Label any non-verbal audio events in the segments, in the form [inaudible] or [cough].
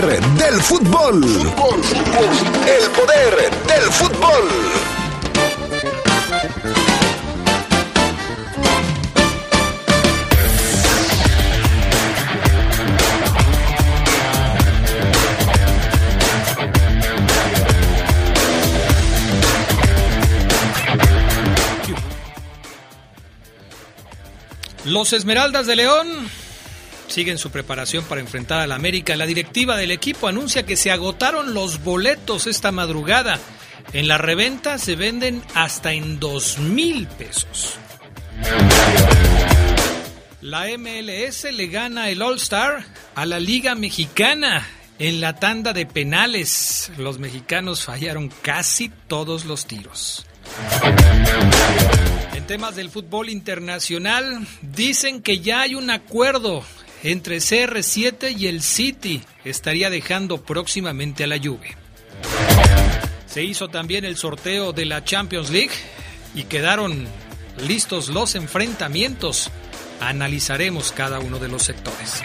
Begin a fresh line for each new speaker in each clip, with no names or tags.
poder del fútbol. El poder del fútbol.
Los Esmeraldas de León siguen su preparación para enfrentar al América. La directiva del equipo anuncia que se agotaron los boletos esta madrugada. En la reventa se venden hasta en dos mil pesos. La MLS le gana el All Star a la Liga Mexicana en la tanda de penales. Los mexicanos fallaron casi todos los tiros. En temas del fútbol internacional, dicen que ya hay un acuerdo entre CR7 y el City. Estaría dejando próximamente a la Juve. Se hizo también el sorteo de la Champions League y quedaron listos los enfrentamientos. Analizaremos cada uno de los sectores.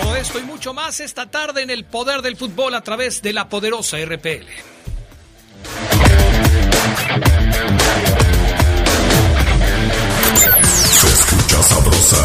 Todo esto y mucho más esta tarde en el poder del fútbol a través de la poderosa RPL.
Se escucha sabrosa,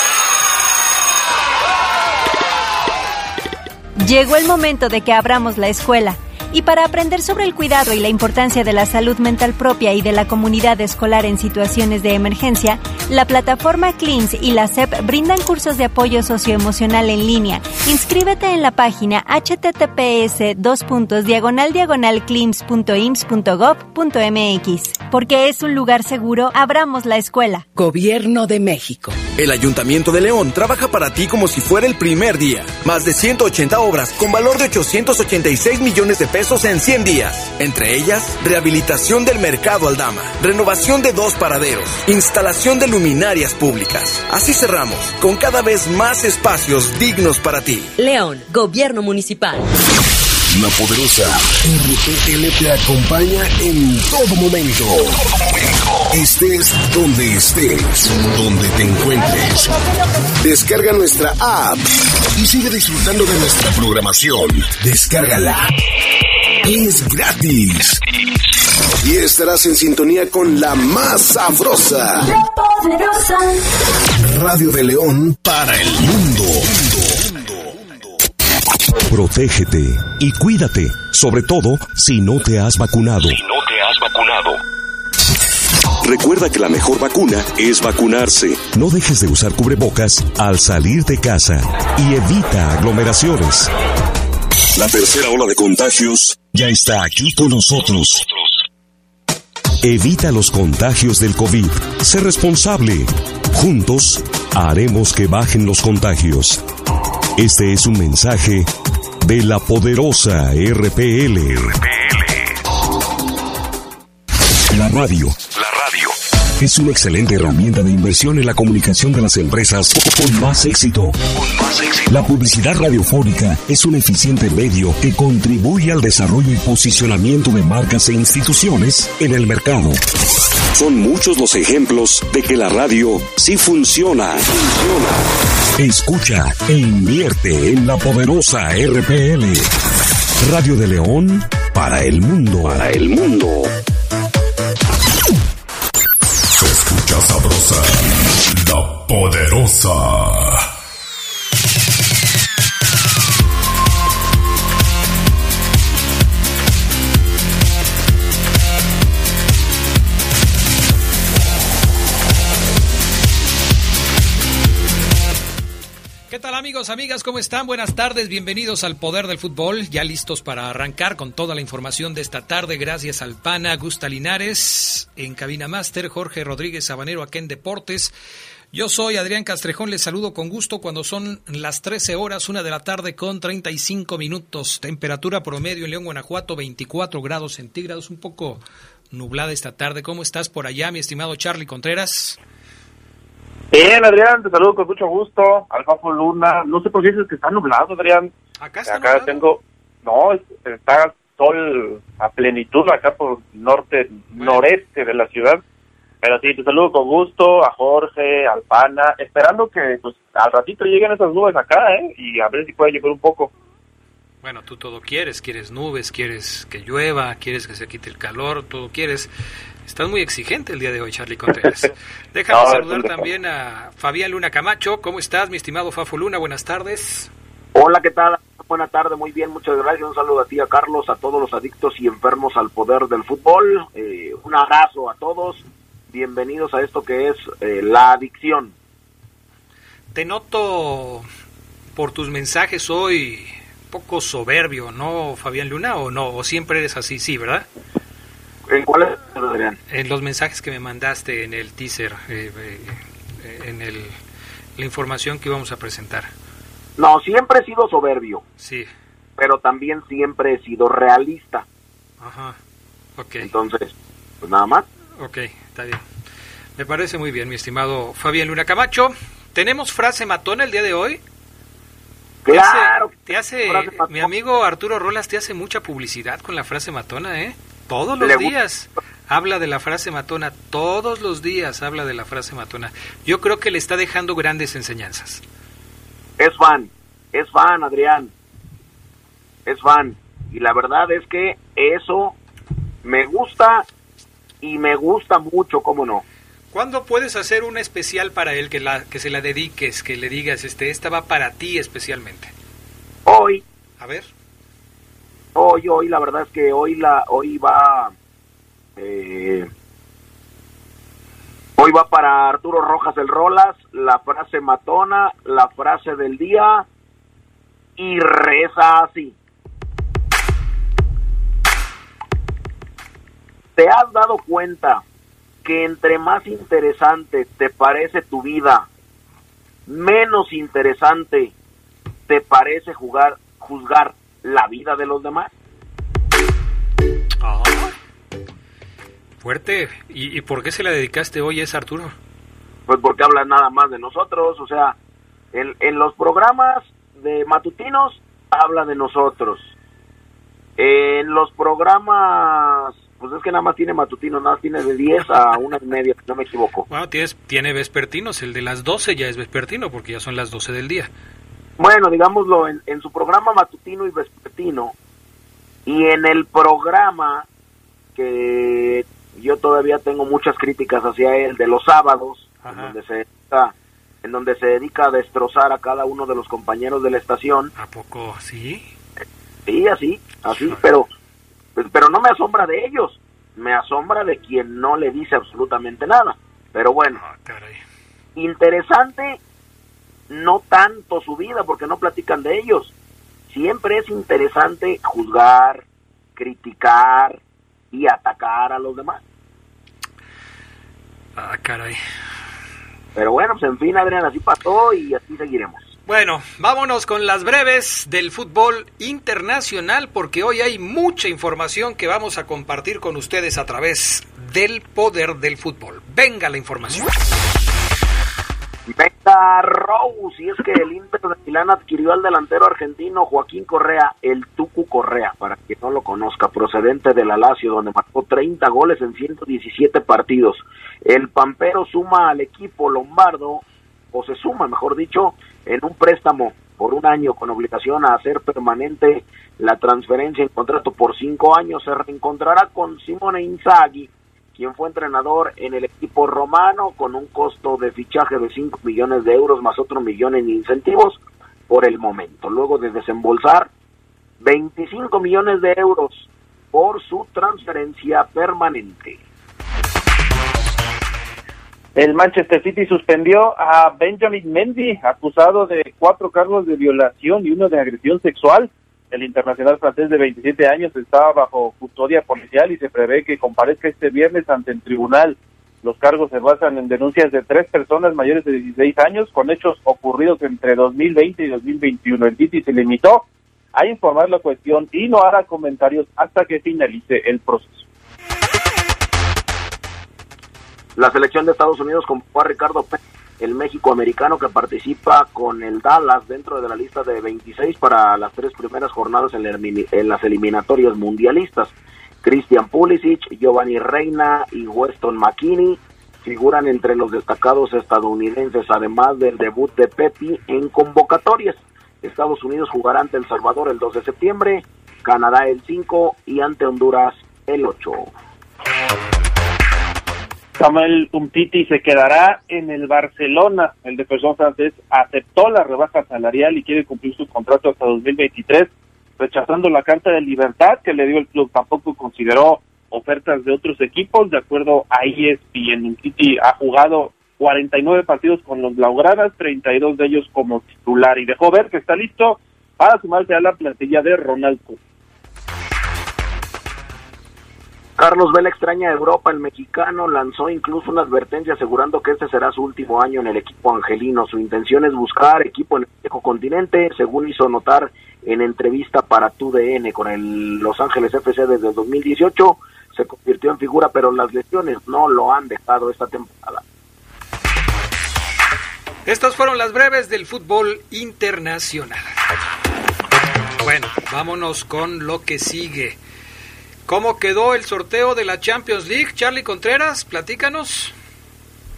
Llegó el momento de que abramos la escuela. Y para aprender sobre el cuidado y la importancia de la salud mental propia y de la comunidad escolar en situaciones de emergencia, la plataforma CLEANS y la SEP brindan cursos de apoyo socioemocional en línea. Inscríbete en la página https diagonal diagonal Porque es un lugar seguro, abramos la escuela.
Gobierno de México.
El Ayuntamiento de León trabaja para ti como si fuera el primer día. Más de 180 obras con valor de 886 millones de pesos en 100 días. Entre ellas, rehabilitación del mercado Aldama, renovación de dos paraderos, instalación de luminarias públicas. Así cerramos, con cada vez más espacios dignos para ti.
León, Gobierno Municipal.
La poderosa RPL te acompaña en todo momento. Estés donde estés, donde te encuentres. Descarga nuestra app y sigue disfrutando de nuestra programación. Descárgala. Es gratis. Y estarás en sintonía con la más sabrosa.
Poderosa.
Radio de León para el mundo.
Protégete y cuídate, sobre todo si no te has vacunado.
no te has vacunado.
Recuerda que la mejor vacuna es vacunarse. No dejes de usar cubrebocas al salir de casa y evita aglomeraciones. La tercera ola de contagios ya está aquí con nosotros. Evita los contagios del COVID. Sé responsable. Juntos haremos que bajen los contagios. Este es un mensaje de la poderosa RPL. La radio.
La radio.
Es una excelente herramienta de inversión en la comunicación de las empresas con más éxito. La publicidad radiofónica es un eficiente medio que contribuye al desarrollo y posicionamiento de marcas e instituciones en el mercado. Son muchos los ejemplos de que la radio sí funciona. Funciona. Escucha e invierte en la poderosa RPL. Radio de León para el mundo. Para el mundo.
Poderosa.
¿Qué tal amigos, amigas? ¿Cómo están? Buenas tardes, bienvenidos al Poder del Fútbol, ya listos para arrancar con toda la información de esta tarde, gracias al PANA, Gusta Linares, en Cabina Master, Jorge Rodríguez Sabanero, aquí en Deportes, Yo soy Adrián Castrejón, les saludo con gusto cuando son las 13 horas, una de la tarde con 35 minutos. Temperatura promedio en León, Guanajuato, 24 grados centígrados, un poco nublada esta tarde. ¿Cómo estás por allá, mi estimado Charlie Contreras?
Bien, Adrián, te saludo con mucho gusto. Alfafo Luna, no sé por qué dices que está nublado, Adrián.
Acá está
Acá tengo, no, está sol a plenitud acá por norte, noreste de la ciudad. Pero sí, te saludo con gusto a Jorge, al Pana, esperando que pues al ratito lleguen esas nubes acá, ¿eh? Y a ver si puede llover un poco.
Bueno, tú todo quieres, quieres nubes, quieres que llueva, quieres que se quite el calor, todo quieres. Estás muy exigente el día de hoy, Charlie Contreras. [laughs] Déjame
No,
saludar también a Fabián Luna Camacho. ¿Cómo estás, mi estimado Fafo Luna? Buenas tardes.
Hola, ¿qué tal? Buena tarde, muy bien, muchas gracias. Un saludo a ti, a Carlos, a todos los adictos y enfermos al poder del fútbol. Eh, un abrazo a todos. Bienvenidos a esto que es eh, la adicción.
Te noto por tus mensajes hoy poco soberbio, ¿no, Fabián Luna? ¿O no? ¿O siempre eres así? Sí, ¿verdad?
¿En cuál es, Adrián?
En los mensajes que me mandaste en el teaser, eh, eh, en el, la información que íbamos a presentar.
No, siempre he sido soberbio,
Sí,
pero también siempre he sido realista.
ajá. Ok,
Entonces, pues nada más.
ok, está bien. Me parece muy bien, mi estimado Fabián Luna Camacho. ¿Tenemos frase matona el día de hoy? Te hace-
Claro.
Te hace,
frase matona.
mi amigo Arturo Rolas te hace mucha publicidad con la frase matona, ¿eh? Todos los días habla de la frase matona, todos los días habla de la frase matona. Yo creo que le está dejando grandes enseñanzas.
Es fan, es fan, Adrián. Es fan. Y la verdad es que eso me gusta y me gusta mucho, cómo no.
¿Cuándo puedes hacer una especial para él que, la, que se la dediques, que le digas, este, esta va para ti especialmente?
Hoy,
A ver.
hoy, hoy, la verdad es que hoy la, hoy va, eh, hoy va para Arturo Rojas el Rolas, la frase matona, la frase del día y reza así. ¿Te has dado cuenta que entre más interesante te parece tu vida, menos interesante te parece jugar, juzgar la vida de los demás?
Ah, fuerte. ¿Y, ¿Y por qué se la dedicaste hoy a esa Arturo?
Pues porque hablan nada más de nosotros, o sea, en, en los programas de matutinos habla de nosotros. En los programas, pues es que nada más tiene matutinos, nada más tiene de 10 a una y media, no me equivoco.
Bueno, tienes, tiene vespertinos, el de las 12 ya es vespertino porque ya son las 12 del día.
Bueno, digámoslo, en, en su programa matutino y vespertino, y en el programa que yo todavía tengo muchas críticas hacia él, de los sábados, en donde, se dedica, en donde se dedica a destrozar a cada uno de los compañeros de la estación,
¿A poco sí?
sí, así, así, pero, pero no me asombra de ellos, me asombra de quien no le dice absolutamente nada. Pero bueno,
Ah,
interesante no tanto su vida porque no platican de ellos. Siempre es interesante juzgar, criticar y atacar a los demás.
Ah, caray.
Pero bueno, pues en fin, Adrián, así pasó y así seguiremos.
Bueno, vámonos con las breves del fútbol internacional porque hoy hay mucha información que vamos a compartir con ustedes a través del poder del fútbol. Venga la información.
Venga, Rose, y es que el Inter de Milán adquirió al delantero argentino Joaquín Correa, el Tucu Correa, para quien no lo conozca, procedente de la Lazio, donde marcó 30 goles en 117 partidos. El Pampero suma al equipo lombardo, o se suma, mejor dicho, en un préstamo por un año con obligación a hacer permanente la transferencia en contrato por cinco años. Se reencontrará con Simone Inzaghi, quien fue entrenador en el equipo romano con un costo de fichaje de 5 millones de euros más otro millón en incentivos por el momento. Luego de desembolsar 25 millones de euros por su transferencia permanente.
El Manchester City suspendió a Benjamin Mendy, acusado de cuatro cargos de violación y uno de agresión sexual. El internacional francés de 27 años está bajo custodia policial y se prevé que comparezca este viernes ante el tribunal. Los cargos se basan en denuncias de tres personas mayores de 16 años con hechos ocurridos entre 2020 y 2021. El City se limitó a informar la cuestión y no hará comentarios hasta que finalice el proceso.
La selección de Estados Unidos convocó a Ricardo Pérez, el México-americano que participa con el Dallas dentro de la lista de 26 para las tres primeras jornadas en, en las eliminatorias mundialistas. Christian Pulisic, Giovanni Reina y Weston McKinney figuran entre los destacados estadounidenses, además del debut de Pepi en convocatorias. Estados Unidos jugará ante El Salvador el 2 de septiembre, Canadá el 5 y ante Honduras el 8.
Samuel Umtiti se quedará en el Barcelona. El defensor francés aceptó la rebaja salarial y quiere cumplir su contrato hasta 2023, rechazando la carta de libertad que le dio el club. Tampoco consideró ofertas de otros equipos. De acuerdo a ESPN, Umtiti ha jugado 49 partidos con los Blaugranas, 32 de ellos como titular y dejó ver que está listo para sumarse a la plantilla de Ronald Koeman.
Carlos Vela extraña a Europa, el mexicano lanzó incluso una advertencia asegurando que este será su último año en el equipo angelino. Su intención es buscar equipo en el viejo continente, según hizo notar en entrevista para TUDN con el Los Ángeles FC desde el 2018. Se convirtió en figura, pero las lesiones no lo han dejado esta temporada.
Estas fueron las breves del fútbol internacional. Bueno, vámonos con lo que sigue. ¿Cómo quedó el sorteo de la Champions League? Charlie Contreras, platícanos.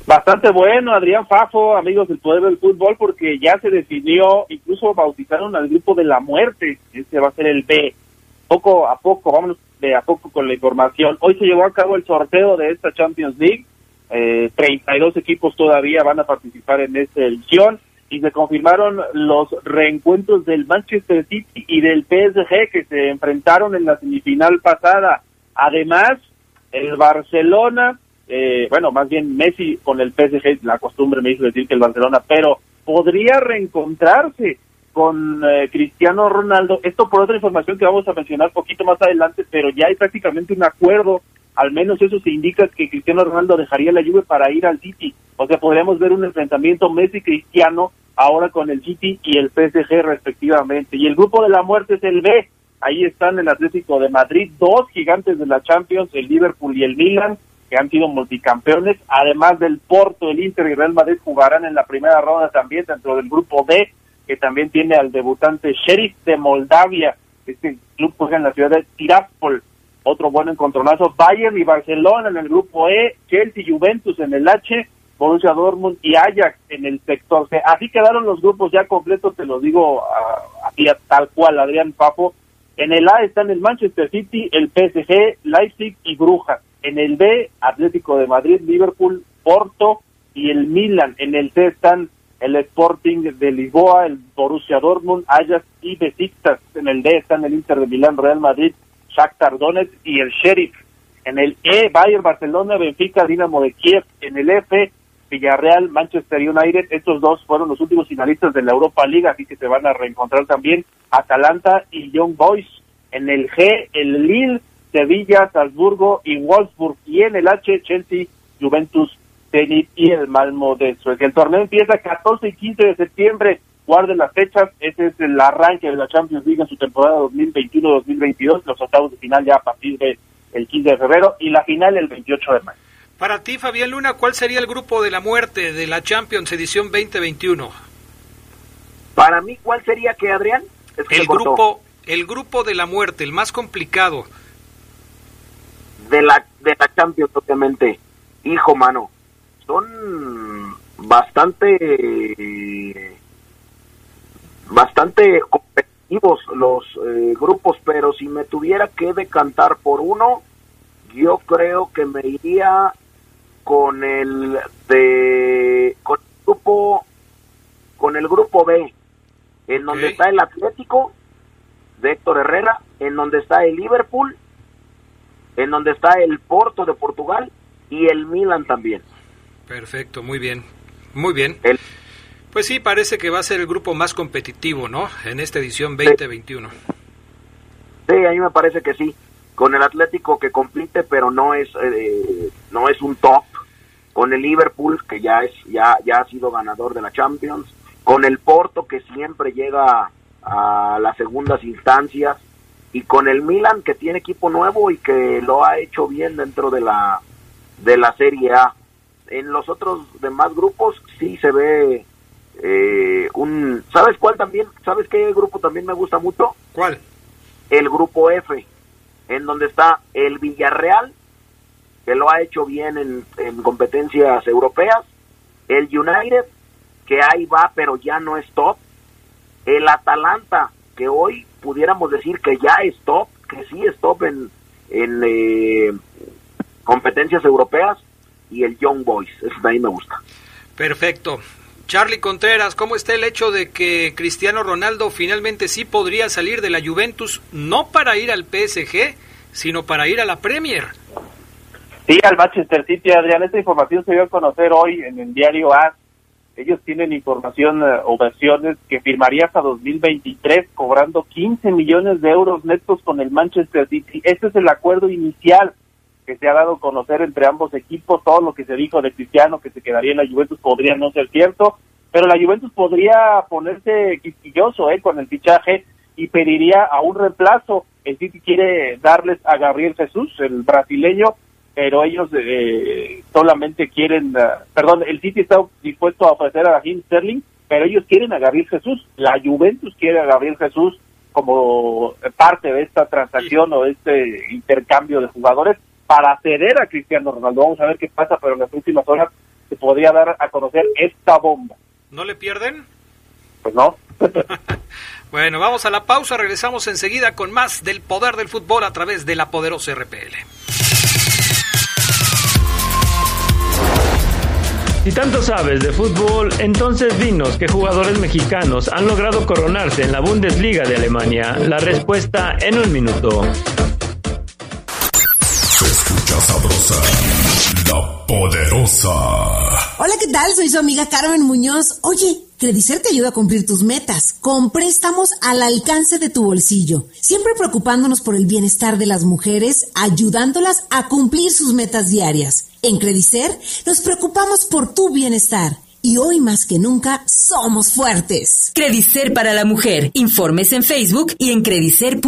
Bastante bueno, Adrián Fafo, amigos del Poder del Fútbol, porque ya se definió, incluso bautizaron al grupo de la muerte, este va a ser el B. Poco a poco, vámonos de a poco con la información. Hoy se llevó a cabo el sorteo de esta Champions League, eh, 32 equipos todavía van a participar en esta edición y se confirmaron los reencuentros del Manchester City y del PSG que se enfrentaron en la semifinal pasada. Además, el Barcelona, eh, bueno, más bien Messi con el PSG, la costumbre me hizo decir que el Barcelona, pero podría reencontrarse con eh, Cristiano Ronaldo. Esto por otra información que vamos a mencionar poquito más adelante, pero ya hay prácticamente un acuerdo al menos eso se indica que Cristiano Ronaldo dejaría la Juve para ir al City. O sea, podríamos ver un enfrentamiento Messi-Cristiano ahora con el City y el PSG respectivamente. Y el grupo de la muerte es el B. Ahí están el Atlético de Madrid, dos gigantes de la Champions, el Liverpool y el Milan, que han sido multicampeones. Además del Porto, el Inter y Real Madrid jugarán en la primera ronda también dentro del grupo B, que también tiene al debutante Sheriff de Moldavia. Este club juega en la ciudad de Tiraspol otro buen encontronazo, Bayern y Barcelona en el grupo E, Chelsea Juventus en el H, Borussia Dortmund y Ajax en el sector C. Así quedaron los grupos ya completos, te lo digo así tal cual, Adrián Papo. En el A están el Manchester City, el PSG, Leipzig y Brujas. En el B, Atlético de Madrid, Liverpool, Porto y el Milan. En el C están el Sporting de Lisboa, el Borussia Dortmund, Ajax y Besiktas. En el D están el Inter de Milán, Real Madrid, Shakhtar Donetsk y el Sheriff. En el E, Bayern, Barcelona, Benfica, Dinamo de Kiev. En el F, Villarreal, Manchester United. Estos dos fueron los últimos finalistas de la Europa League, así que se van a reencontrar también Atalanta y Young Boys. En el G, el Lille, Sevilla, Salzburgo y Wolfsburg. Y en el H, Chelsea, Juventus, Zenit y el Malmo de Suecia. El torneo empieza 14 y 15 de septiembre guarden las fechas, ese es el arranque de la Champions League en su temporada 2021-2022, los octavos de final ya a partir del el 15 de febrero y la final el 28 de mayo.
Para ti, Fabián Luna, ¿cuál sería el grupo de la muerte de la Champions edición 2021?
Para mí, ¿cuál sería que, Adrián?
el grupo el grupo de la muerte, el más complicado.
De la, de la Champions, obviamente. Hijo, mano. Son bastante bastante competitivos los eh, grupos, pero si me tuviera que decantar por uno, yo creo que me iría con el de con el grupo con el grupo B, en donde está el Atlético de Héctor Herrera, en donde está el Liverpool, en donde está el Porto de Portugal y el Milan también.
Perfecto, muy bien. Muy bien.
El,
pues sí, parece que va a ser el grupo más competitivo, ¿no? En esta edición 2021.
Sí, a mí me parece que sí. Con el Atlético que compite, pero no es, eh, no es un top. con el Liverpool, que ya, es, ya, ya ha sido ganador de la Champions, con el Porto, que siempre llega a las segundas instancias, y con el Milan, que tiene equipo nuevo y que lo ha hecho bien dentro de la, de la Serie A. En los otros demás grupos sí se ve eh, un... ¿Sabes cuál también? ¿Sabes qué grupo también me gusta mucho?
¿Cuál?
El grupo F, en donde está el Villarreal, que lo ha hecho bien en, en competencias europeas, el United, que ahí va pero ya no es top, el Atalanta, que hoy pudiéramos decir que ya es top, que sí es top en, en eh, competencias europeas, y el Young Boys, eso de ahí me gusta.
Perfecto. Charlie Contreras, ¿cómo está el hecho de que Cristiano Ronaldo finalmente sí podría salir de la Juventus, no para ir al PSG, sino para ir a la Premier?
Sí, al Manchester City, Adrián, esta información se dio a conocer hoy en el diario AS. Ellos tienen información eh, o versiones que firmaría hasta 2023 cobrando 15 millones de euros netos con el Manchester City. Este es el acuerdo inicial que se ha dado a conocer entre ambos equipos, todo lo que se dijo de Cristiano que se quedaría en la Juventus podría no ser cierto, pero la Juventus podría ponerse quisquilloso eh, con el fichaje y pediría a un reemplazo. El City quiere darles a Gabriel Jesús, el brasileño, pero ellos eh, solamente quieren, uh, perdón, el City está dispuesto a ofrecer a Jim Sterling, pero ellos quieren a Gabriel Jesús. La Juventus quiere a Gabriel Jesús como parte de esta transacción o este intercambio de jugadores para ceder a Cristiano Ronaldo. Vamos a ver qué pasa, pero en las últimas horas se podría dar a conocer esta bomba.
¿No le pierden?
Pues no. [laughs] [laughs]
bueno, vamos a la pausa, regresamos enseguida con más del poder del fútbol a través de la poderosa RPL.
Si tanto sabes de fútbol, entonces dinos qué jugadores mexicanos han logrado coronarse en la Bundesliga de Alemania. La respuesta en un minuto.
Poderosa.
Hola, ¿qué tal? Soy su amiga Carmen Muñoz. Oye, Credicer te ayuda a cumplir tus metas con préstamos al alcance de tu bolsillo, siempre preocupándonos por el bienestar de las mujeres, ayudándolas a cumplir sus metas diarias. En Credicer nos preocupamos por tu bienestar. Y hoy más que nunca somos fuertes.
Credicer para la mujer. Informes en Facebook y en credicer.mx.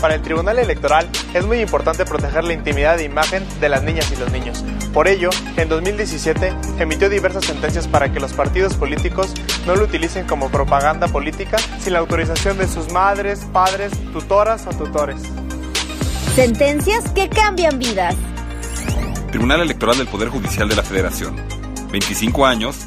Para el Tribunal Electoral es muy importante proteger la intimidad e imagen de las niñas y los niños. Por ello, en 2017 emitió diversas sentencias para que los partidos políticos no lo utilicen como propaganda política sin la autorización de sus madres, padres, tutoras o tutores.
Sentencias que cambian vidas.
Tribunal Electoral del Poder Judicial de la Federación. 25 años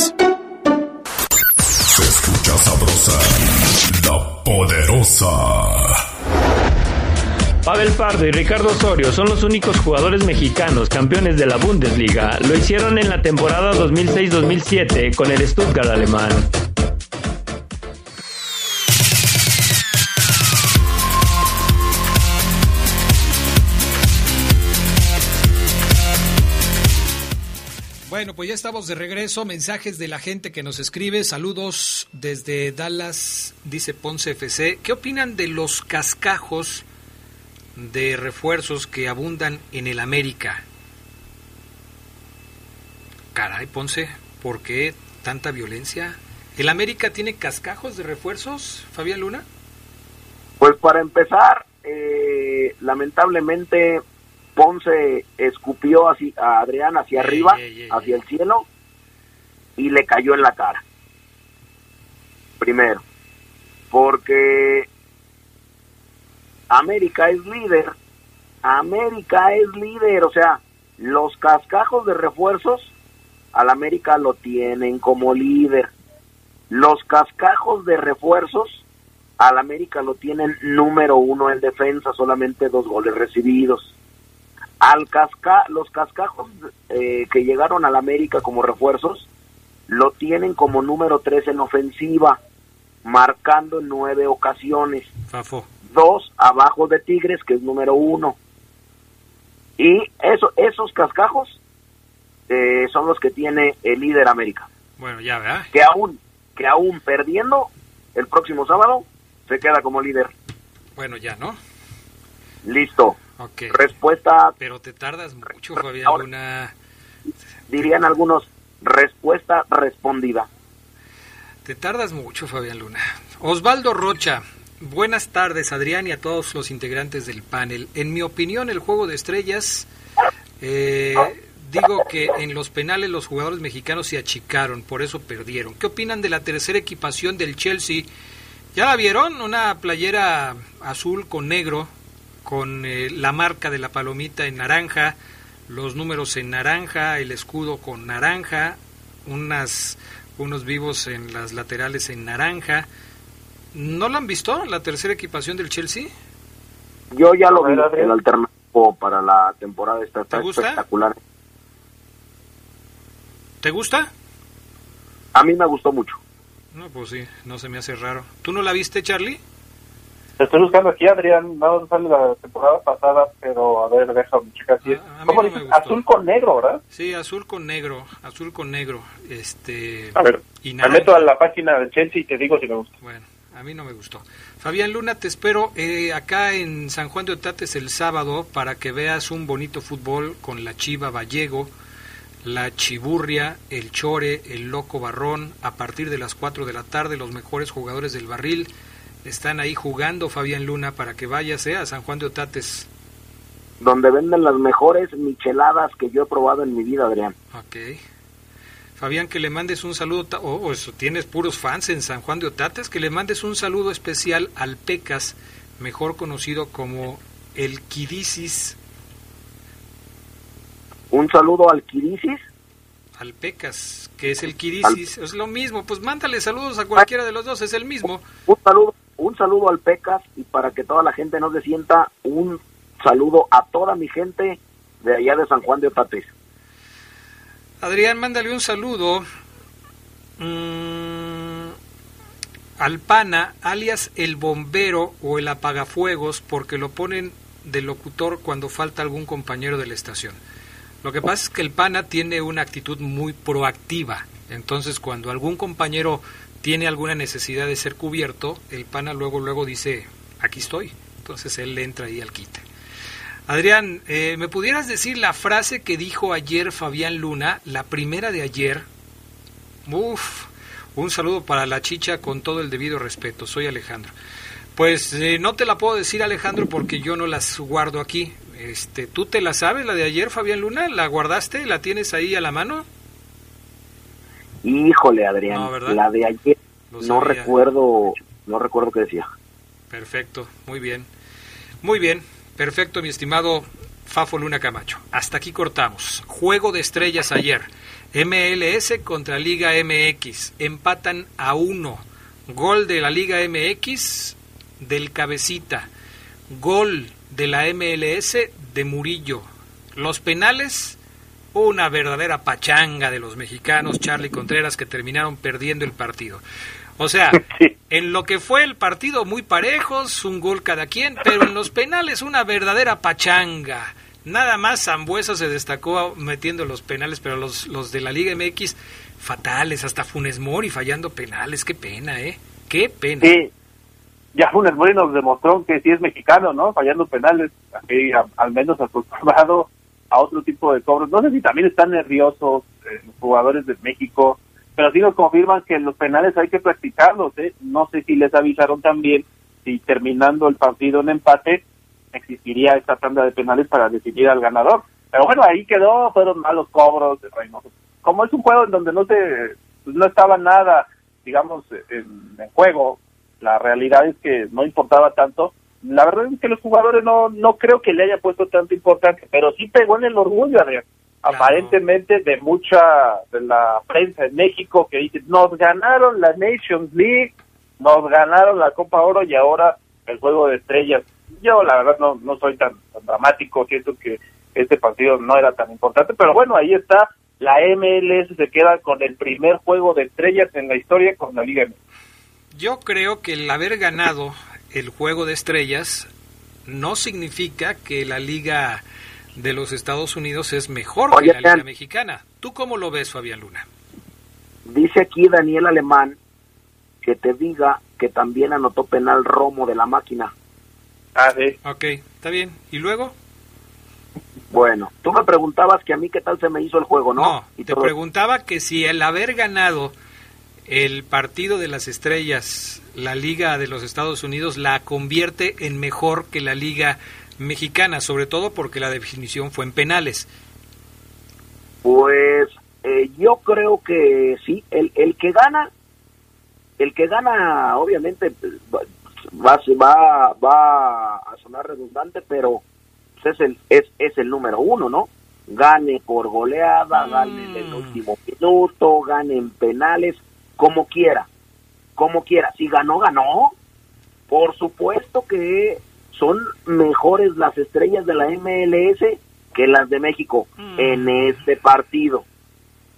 Se escucha sabrosa, la poderosa.
Pavel Pardo y Ricardo Osorio son los únicos jugadores mexicanos campeones de la Bundesliga. Lo hicieron en la temporada 2006-2007 con el Stuttgart alemán.
Bueno, pues ya estamos de regreso. Mensajes de la gente que nos escribe. Saludos desde Dallas, dice Ponce FC. ¿Qué opinan de los cascajos de refuerzos que abundan en el América? Caray, Ponce, ¿por qué tanta violencia? ¿El América tiene cascajos de refuerzos, Fabián Luna?
Pues para empezar, eh, lamentablemente Ponce escupió así, a Adrián hacia arriba, hacia el cielo, y le cayó en la cara. Primero, porque América es líder, América es líder, o sea, los cascajos de refuerzos al América lo tienen como líder. Los cascajos de refuerzos al América lo tienen número uno en defensa, solamente dos goles recibidos. Al casca, los cascajos eh, que llegaron al América como refuerzos lo tienen como número tres en ofensiva, marcando en nueve ocasiones.
Fafo.
Dos abajo de Tigres, que es número uno. Y eso, esos cascajos eh, son los que tiene el líder América.
Bueno, ya, ¿verdad?
Que aún, que aún perdiendo el próximo sábado se queda como líder.
Bueno, ya, ¿no?
Listo. Respuesta.
Pero te tardas mucho, Fabián
Ahora-
Luna.
Dirían algunos, respuesta respondida.
Te tardas mucho, Fabián Luna. Osvaldo Rocha. Buenas tardes, Adrián, y a todos los integrantes del panel. En mi opinión, el juego de estrellas, eh, digo que en los penales los jugadores mexicanos se achicaron, por eso perdieron. ¿Qué opinan de la tercera equipación del Chelsea? ¿Ya la vieron? Una playera azul con negro, con eh, la marca de la palomita en naranja, los números en naranja, el escudo con naranja, unas, unos vivos en las laterales en naranja. ¿No la han visto, la tercera equipación del Chelsea?
Yo ya lo vi, el alternativo para la temporada está, está
¿Te gusta?
espectacular.
¿Te gusta?
A mí me gustó mucho.
No, pues sí, no se me hace raro. ¿Tú no la viste, Charlie?
Estoy buscando aquí, Adrián. No sale la temporada pasada, pero a ver, déjame checar si es.
A mí
¿Cómo
no
dices? Azul con negro, ¿verdad?
Sí, azul con negro, azul con negro. Este,
A ver,
y
me meto a la página del Chelsea y te digo si me gusta.
Bueno, a mí no me gustó. Fabián Luna, te espero eh, acá en San Juan de Otates el sábado para que veas un bonito fútbol con la Chiva Vallego, la Chiburria, el Chore, el Loco Barrón. A partir de las 4 de la tarde, los mejores jugadores del barril están ahí jugando, Fabián Luna, para que vayas eh, a San Juan de Otates.
Donde venden las mejores micheladas que yo he probado en mi vida, Adrián.
Ok. Fabián, que le mandes un saludo, oh, eso, tienes puros fans en San Juan de Otates, que le mandes un saludo especial al Pecas, mejor conocido como el Quirisis,
Un saludo al Quirisis.
al Pecas, que es el Quirisis, es lo mismo, pues mándale saludos a cualquiera de los dos, es el mismo.
Un saludo, un saludo al Pecas y para que toda la gente no se sienta, un saludo a toda mi gente de allá de San Juan de Otates.
Adrián, mándale un saludo mm, al pana, alias el bombero o el apagafuegos, porque lo ponen de locutor cuando falta algún compañero de la estación. Lo que pasa es que el pana tiene una actitud muy proactiva. Entonces, cuando algún compañero tiene alguna necesidad de ser cubierto, el pana luego luego dice, aquí estoy. Entonces él le entra ahí al quite. Adrián, eh, ¿me pudieras decir la frase que dijo ayer Fabián Luna, la primera de ayer? Uf, un saludo para la chicha con todo el debido respeto. Soy Alejandro. Pues eh, no te la puedo decir Alejandro porque yo no las guardo aquí. Este, ¿tú te la sabes la de ayer, Fabián Luna? ¿La guardaste? ¿La tienes ahí a la mano?
Híjole, Adrián, la de ayer no recuerdo, no recuerdo qué decía.
Perfecto, muy bien. Muy bien, perfecto, mi estimado Fafo Luna Camacho. Hasta aquí cortamos. Juego de estrellas ayer. MLS contra Liga MX. Empatan a uno. Gol de la Liga MX del Cabecita. Gol de la MLS de Murillo. Los penales, una verdadera pachanga de los mexicanos, Charlie Contreras, que terminaron perdiendo el partido. O sea, [laughs] en lo que fue el partido muy parejos, un gol cada quien, pero en los penales una verdadera pachanga. Nada más Zambuesa se destacó metiendo los penales, pero los, los de la Liga MX fatales, hasta Funes Mori fallando penales, qué pena, ¿eh? Qué pena.
Sí, ya Funes Mori nos demostró que sí es mexicano, ¿no? Fallando penales, aquí, a- al menos acostumbrado [laughs] a otro tipo de cobros. No sé si también están nerviosos eh, los jugadores de México, pero sí nos confirman que los penales hay que practicarlos, ¿eh? No sé si les avisaron también si terminando el partido en empate existiría esta tanda de penales para decidir al ganador. Pero bueno, ahí quedó, fueron malos cobros de Reynoso. Como es un juego en donde no se pues no estaba nada, digamos, en, en juego, la realidad es que no importaba tanto. La verdad es que los jugadores no no creo que le haya puesto tanta importancia, pero sí pegó en el orgullo, Adrián. Aparentemente de mucha de la prensa en México que dice, nos ganaron la Nations League, nos ganaron la Copa Oro y ahora el juego de estrellas. Yo la verdad no, no soy tan, tan dramático, siento que este partido no era tan importante, pero bueno, ahí está, la MLS se queda con el primer juego de estrellas en la historia con la Liga.
Yo creo que el haber ganado el juego de estrellas no significa que la Liga de los Estados Unidos es mejor
Oye,
que la Liga. Mexicana. ¿Tú cómo lo ves, Fabián Luna?
Dice aquí Daniel Alemán que te diga que también anotó penal Romo de la máquina.
Ah, sí.
Ok, está bien. ¿Y luego?
Bueno, tú me preguntabas que a mí qué tal se me hizo el juego, ¿no?
No,
Y
te
todo-
preguntaba que si el haber ganado el partido de las estrellas, la Liga de los Estados Unidos la convierte en mejor que la Liga Mexicana, sobre todo porque la definición fue en penales.
Pues eh, yo creo que sí, el, el que gana, el que gana obviamente pues, va, va, va a sonar redundante, pero pues, es, el, es, es el número uno, ¿no? Gane por goleada, gane en el último minuto, gane en penales, como quiera, como quiera. Si ganó, ganó. Por supuesto que son mejores las estrellas de la MLS que las de México en este partido.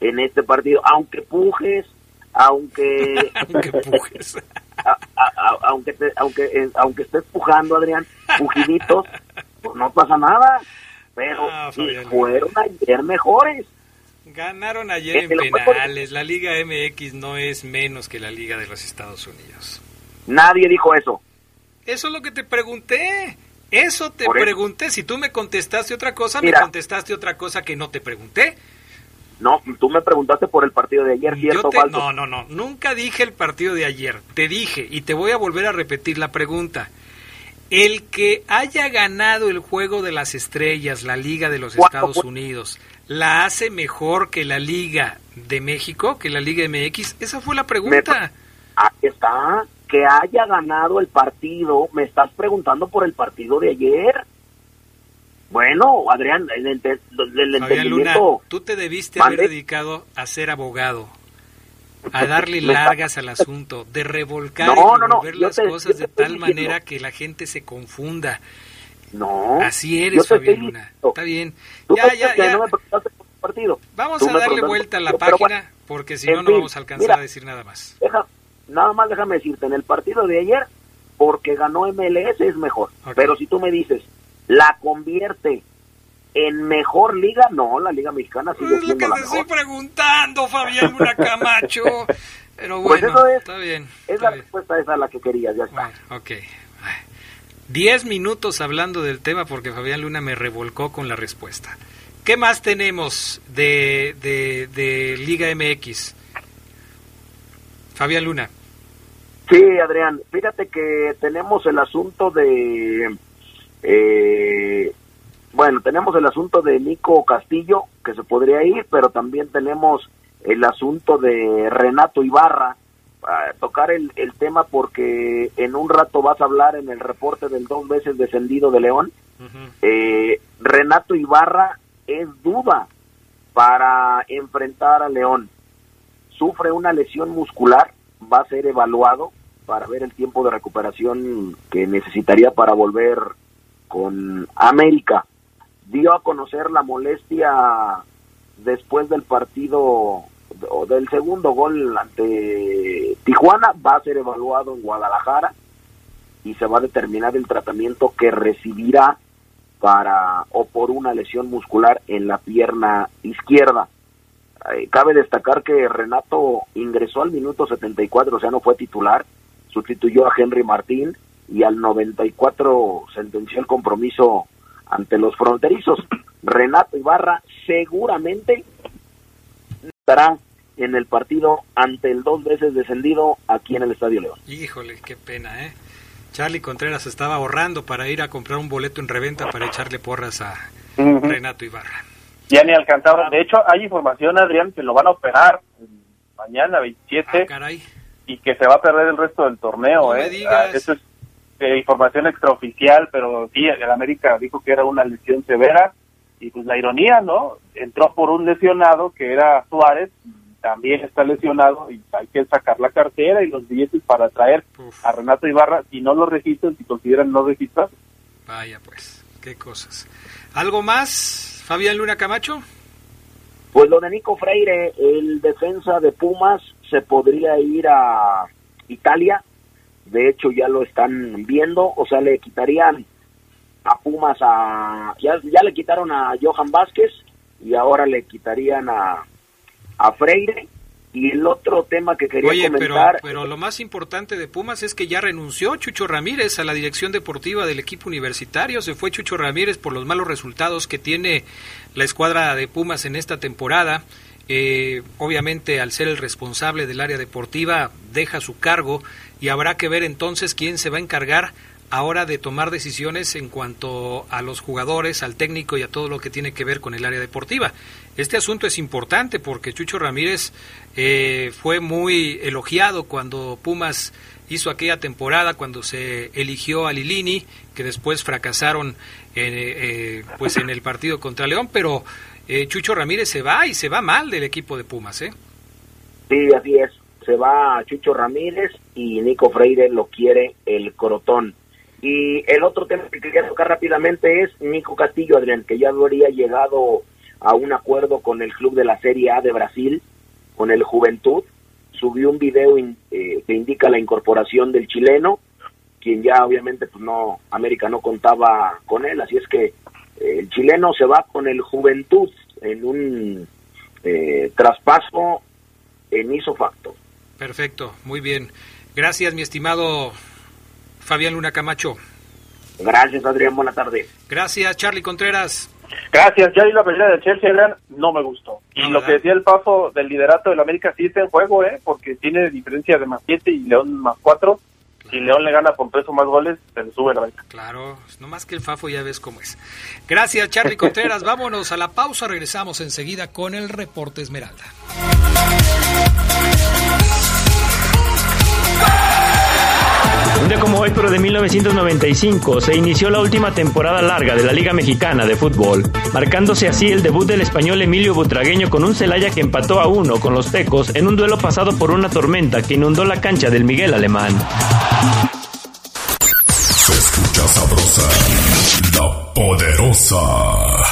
En este partido, aunque pujes, aunque [laughs]
aunque pujes, [laughs]
aunque te- aunque eh, aunque estés pujando, Adrián, pujiditos, pues no pasa nada. Pero
Ah, Fabián.
fueron ayer mejores.
Ganaron ayer en penales. La Liga MX no es menos que la Liga de los Estados Unidos.
Nadie dijo eso.
Eso es lo que te pregunté. Eso te
eso.
pregunté. Si tú me contestaste otra cosa,
Mira.
me contestaste otra cosa que no te pregunté.
No, tú me preguntaste por el partido de ayer, ¿cierto
te-
falso?
no, no, no. Nunca dije el partido de ayer. Te dije, y te voy a volver a repetir la pregunta. El que haya ganado el juego de las estrellas, la Liga de los
¿Cuánto
Estados
fue?
Unidos, ¿la hace mejor que la Liga de México, que la Liga MX? Esa fue la pregunta.
Aquí está. Que haya ganado el partido. Me estás preguntando por el partido de ayer. Bueno, Adrián, el, el
Luna,
entendimiento.
tú te debiste haber dedicado a ser abogado, a darle [laughs] largas al asunto, de revolcar
No,
y
no, no,
las
te-
cosas de tal
diciendo.
manera que la gente se confunda.
No.
Así eres, Fabián Luna. Está bien.
Tú
Ya,
pensás
ya,
que
ya.
no me preguntaste por el partido.
Vamos
Tú
a darle vuelta a la página, porque si no, no vamos a alcanzar
mira.
a decir nada más.
Deja, nada más déjame decirte, en el partido de ayer, porque ganó MLS es mejor. Pero si tú me dices, la convierte en mejor liga, no, la liga mexicana sigue
Es lo que
la
te
mejor.
estoy preguntando, Fabián Luna Camacho. [laughs] Pero
Pues
bueno,
eso es-
está bien.
Es la respuesta esa a la que querías, ya está.
Ok. Ay. Diez minutos hablando del tema porque Fabián Luna me revolcó con la respuesta. ¿Qué más tenemos de, de, de Liga MX? Fabián Luna.
Sí, Adrián, fíjate que tenemos el asunto de, eh, bueno, tenemos el asunto de Nico Castillo, que se podría ir, pero también tenemos el asunto de Renato Ibarra, a tocar el, el tema porque en un rato vas a hablar en el reporte del dos veces descendido de León. Eh, Renato Ibarra es duda para enfrentar a León. Sufre una lesión muscular, va a ser evaluado para ver el tiempo de recuperación que necesitaría para volver con América. Dio a conocer la molestia después del partido o del segundo gol ante Tijuana, va a ser evaluado en Guadalajara y se va a determinar el tratamiento que recibirá para o por una lesión muscular en la pierna izquierda. Eh, cabe destacar que Renato ingresó al minuto 74, o sea, no fue titular, sustituyó a Henry Martín y al 94 sentenció el compromiso ante los fronterizos. Renato Ibarra seguramente estará en el partido ante el dos veces descendido aquí en el Estadio León.
Híjole, qué pena, ¿eh? Charlie Contreras estaba ahorrando para ir a comprar un boleto en reventa para echarle porras a. Renato Ibarra.
Ya ni alcanzaba. De hecho, hay información, Adrián, que lo van a operar mañana, 27, y que se va a perder el resto del torneo.
No me
¿eh?
digas.
Ah, Eso es eh, información extraoficial, pero sí, el América dijo que era una lesión severa. Y pues la ironía, ¿no? Entró por un lesionado que era Suárez, también está lesionado y hay que sacar la cartera y los billetes para traer a Renato Ibarra si no lo registran, si consideran no registrar.
Vaya pues, qué cosas. ¿Algo más, Fabián Luna Camacho?
Pues lo de Nico Freire, el defensa de Pumas, se podría ir a Italia. De hecho, ya lo están viendo, o sea, le quitarían a Pumas a. Ya, ya le quitaron a Johan Vázquez y ahora le quitarían a, a Freire. Y el otro tema que quería
Oye,
comentar.
Pero, pero lo más importante de Pumas es que ya renunció Chucho Ramírez a la dirección deportiva del equipo universitario. Se fue Chucho Ramírez por los malos resultados que tiene la escuadra de Pumas en esta temporada. Eh, obviamente, al ser el responsable del área deportiva, deja su cargo y habrá que ver entonces quién se va a encargar ahora de tomar decisiones en cuanto a los jugadores, al técnico y a todo lo que tiene que ver con el área deportiva. Este asunto es importante porque Chucho Ramírez eh, fue muy elogiado cuando Pumas hizo aquella temporada, cuando se eligió a Lilini, que después fracasaron en, eh, pues en el partido contra León, pero eh, Chucho Ramírez se va y se va mal del equipo de Pumas, ¿eh?
Sí, así es. Se va Chucho Ramírez y Nico Freire lo quiere el Crotón. Y el otro tema que quería tocar rápidamente es Nico Castillo, Adrián, que ya habría llegado a un acuerdo con el club de la Serie A de Brasil, con el Juventud. Subió un video in, eh, que indica la incorporación del chileno, quien ya obviamente pues no, América no contaba con él, así es que eh, el chileno se va con el Juventud en un eh, traspaso en isofacto.
Perfecto, muy bien. Gracias, mi estimado Fabián Luna Camacho.
Gracias, Adrián. Buena tarde.
Gracias, Charlie Contreras.
Gracias. Ya vi la pelea del Chelsea, Adrián. No me gustó. Y lo que decía el paso del liderato del América sí está en juego, ¿eh? Porque tiene diferencia de más 7 y León más 4. Si León le gana por peso más goles, se le sube la América.
Claro, no más que el Fafo ya ves cómo es. Gracias, Charlie Contreras. [laughs] Vámonos a la pausa. Regresamos enseguida con el reporte Esmeralda.
Un día como hoy, pero de 1995, se inició la última temporada larga de la Liga Mexicana de Fútbol, marcándose así el debut del español Emilio Butragueño con un Celaya que empató a uno con los Tecos en un duelo pasado por una tormenta que inundó la cancha del Miguel Alemán.
Se escucha sabrosa, la poderosa.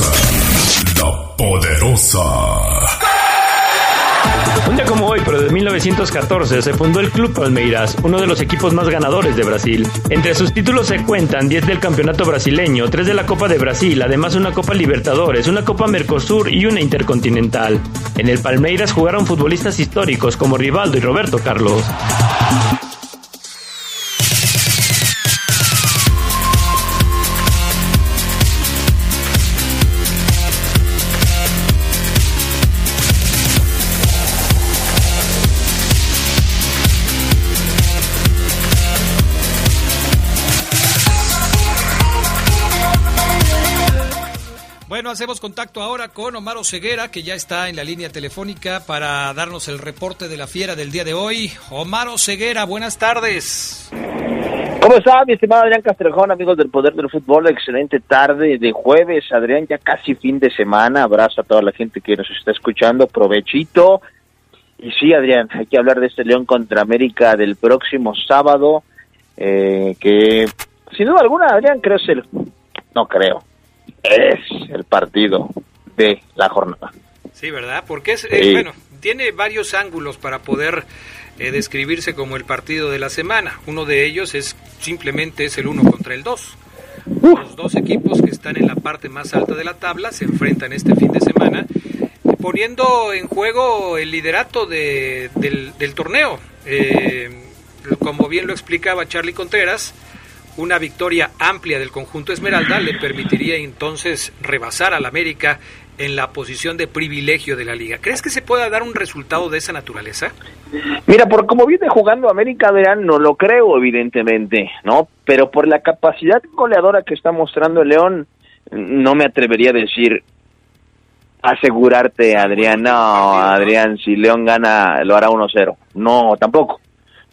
La poderosa.
Un día como hoy, pero de 1914, se fundó el Club Palmeiras, uno de los equipos más ganadores de Brasil. Entre sus títulos se cuentan 10 del Campeonato Brasileño, 3 de la Copa de Brasil, además una Copa Libertadores, una Copa Mercosur y una Intercontinental. En el Palmeiras jugaron futbolistas históricos como Rivaldo y Roberto Carlos.
Hacemos contacto ahora con Omar Ceguera, que ya está en la línea telefónica para darnos el reporte de la fiera del día de hoy. Omar Ceguera, buenas tardes.
¿Cómo está, mi estimado Adrián Castrejón, amigos del Poder del Fútbol? Excelente tarde de jueves, Adrián, ya casi fin de semana. Abrazo a toda la gente que nos está escuchando, provechito. Y sí, Adrián, hay que hablar de este León contra América del próximo sábado, eh, que sin duda alguna, Adrián, creo es el... No creo, es el partido de la jornada.
Sí, ¿verdad? Porque es,
Sí.
eh, bueno, tiene varios ángulos para poder eh, describirse como el partido de la semana. Uno de ellos es simplemente es el uno contra el dos. Los dos equipos que están en la parte más alta de la tabla se enfrentan este fin de semana poniendo en juego el liderato de, del, del, torneo. Eh, como bien lo explicaba Charlie Contreras, una victoria amplia del conjunto Esmeralda le permitiría entonces rebasar al América en la posición de privilegio de la liga. ¿Crees que se pueda dar un resultado de esa naturaleza?
Mira, por como viene jugando América, verán, no lo creo, evidentemente, ¿no? Pero por la capacidad goleadora que está mostrando el León, no me atrevería a decir, asegurarte, Adrián, no, Adrián, si León gana, lo hará 1-0. No, tampoco,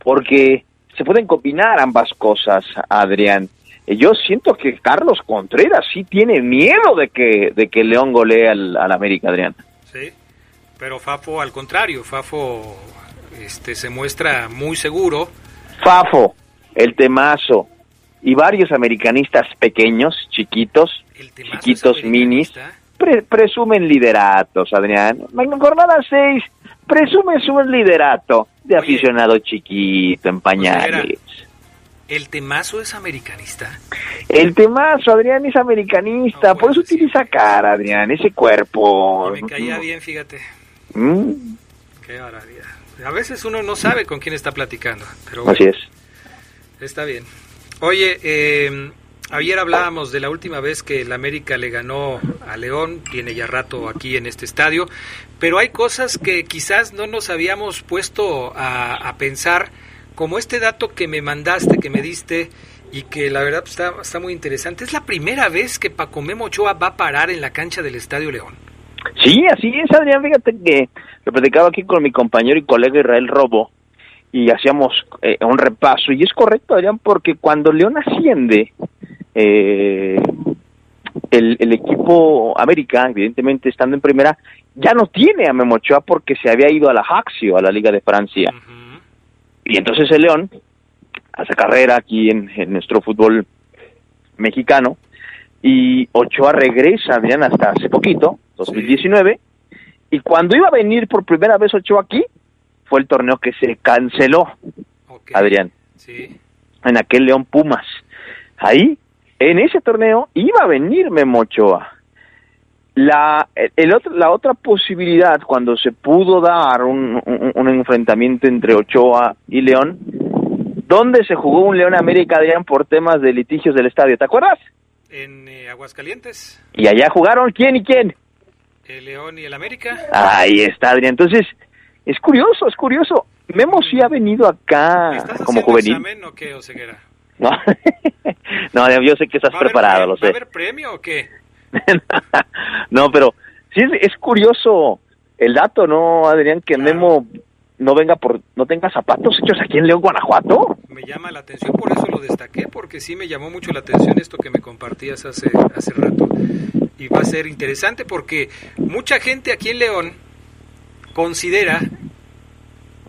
porque se pueden combinar ambas cosas, Adrián. Yo siento que Carlos Contreras sí tiene miedo de que, de que León golee al, al América, Adrián.
Sí, pero Fafo al contrario, Fafo este, se muestra muy seguro.
Fafo, el temazo, y varios americanistas pequeños, chiquitos, chiquitos minis, pre presumen lideratos, Adrián. Jornada 6, presume su liderato de Oye, aficionado chiquito, en pañales.
¿El temazo es americanista?
El temazo, Adrián, es americanista. No, por eso tiene esa cara, Adrián, ese cuerpo.
Y me caía bien, fíjate. ¿Mm? Qué barbaridad. A veces uno no sabe con quién está platicando. Pero bueno,
Así es.
Está bien. Oye, eh, ayer hablábamos de la última vez que el América le ganó a León, tiene ya rato aquí en este estadio, pero hay cosas que quizás no nos habíamos puesto a, pensar, como este dato que me mandaste, que me diste, y que la verdad está, está muy interesante. Es la primera vez que Paco Memo Ochoa va a parar en la cancha del Estadio León.
Sí, así es, Adrián. Fíjate que lo platicaba aquí con mi compañero y colega Israel Robo y hacíamos eh, un repaso. Y es correcto, Adrián, porque cuando León asciende, eh, el, el, equipo América, evidentemente estando en primera, ya no tiene a Memo Ochoa porque se había ido a la Haxio, a la Liga de Francia. Uh -huh. Y entonces el León hace carrera aquí en, en, nuestro fútbol mexicano y Ochoa regresa, Adrián, hasta hace poquito, 2019, sí. y cuando iba a venir por primera vez Ochoa aquí, fue el torneo que se canceló, okay. Adrián,
sí.
en aquel León Pumas. Ahí, en ese torneo, iba a venir Memo Ochoa. La, el otro, la otra posibilidad, cuando se pudo dar un, un, un enfrentamiento entre Ochoa y León, ¿dónde se jugó un León América, Adrián, por temas de litigios del estadio? ¿Te acuerdas?
En eh, Aguascalientes.
¿Y allá jugaron quién y quién?
El León y el América.
Ahí está, Adrián. Entonces, es curioso, es curioso. Memo sí ha venido acá como juvenil.
Examen, o qué, Oseguera? [laughs]
No, no, yo sé que estás preparado, lo sé.
¿Va a haber premio o qué? [laughs]
no, pero sí es, es, curioso el dato, ¿no, Adrián? Que claro. Memo no venga por, no tenga zapatos hechos aquí en León, Guanajuato.
Me llama la atención, por eso lo destaqué, porque sí me llamó mucho la atención esto que me compartías hace, hace rato. Y va a ser interesante porque mucha gente aquí en León considera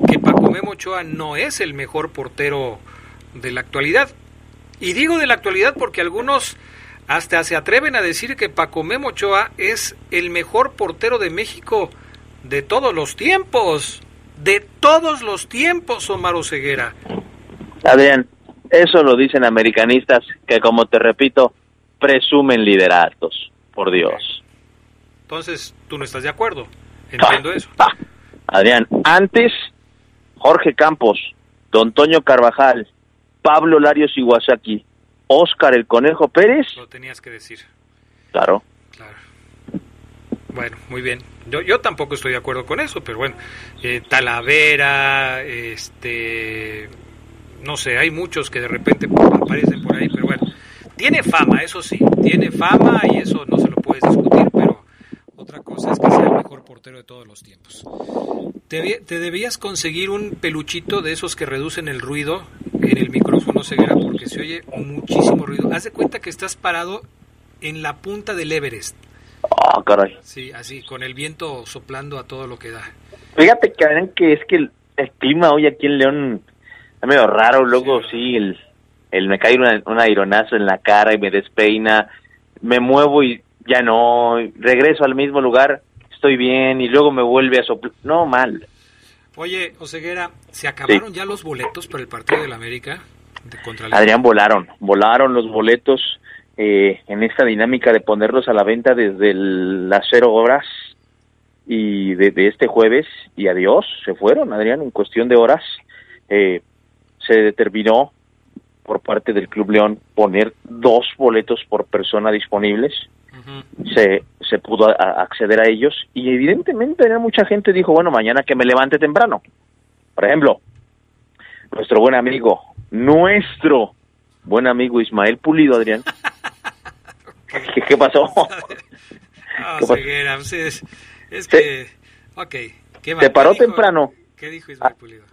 que Paco Memo Ochoa no es el mejor portero de la actualidad. Y digo de la actualidad porque algunos hasta se atreven a decir que Paco Memo Ochoa es el mejor portero de México de todos los tiempos. De todos los tiempos, Omar Ceguera.
Adrián, eso lo dicen americanistas que, como te repito, presumen lideratos, por Dios.
Entonces, tú no estás de acuerdo. [laughs] Entiendo
ah,
eso.
Ah. Adrián, antes Jorge Campos, Don Toño Carvajal, Pablo Larios Iwasaki, Oscar el Conejo Pérez.
Lo tenías que decir.
Claro.
Claro. Bueno, muy bien. Yo, yo tampoco estoy de acuerdo con eso, pero bueno, eh, Talavera, este, no sé, hay muchos que de repente aparecen por ahí, pero bueno, tiene fama, eso sí, tiene fama y eso no se lo puedes discutir, otra cosa es que sea el mejor portero de todos los tiempos. Te, te debías conseguir un peluchito de esos que reducen el ruido en el micrófono ceguera porque se oye muchísimo ruido. Haz de cuenta que estás parado en la punta del Everest.
Oh, caray.
Sí, así, con el viento soplando a todo lo que da.
Fíjate, Karen, que es que el, el clima hoy aquí en León es medio raro. Luego, sí, sí el, el, me cae una, un aironazo en la cara y me despeina. Me muevo y ya no. Regreso al mismo lugar. estoy bien y luego me vuelve a soplar. No, mal.
Oye, Oseguera, ¿se acabaron ya los boletos para el partido del América de contra el
Adrián, volaron, volaron los boletos eh, en esta dinámica de ponerlos a la venta desde el- las cero horas y de, de este jueves y adiós, se fueron, Adrián, en cuestión de horas eh, se determinó por parte del Club León poner dos boletos por persona disponibles. Se, se pudo a- a- acceder a ellos y evidentemente Adrián, mucha gente dijo, bueno, mañana que me levante temprano. Por ejemplo, nuestro buen amigo, nuestro buen amigo Ismael Pulido, Adrián. [laughs] ¿Qué, qué pasó? [laughs]
Ah, pues es, es que... Ok, ¿qué?
Se paró
¿Qué dijo-
temprano.
¿Qué dijo Ismael Pulido?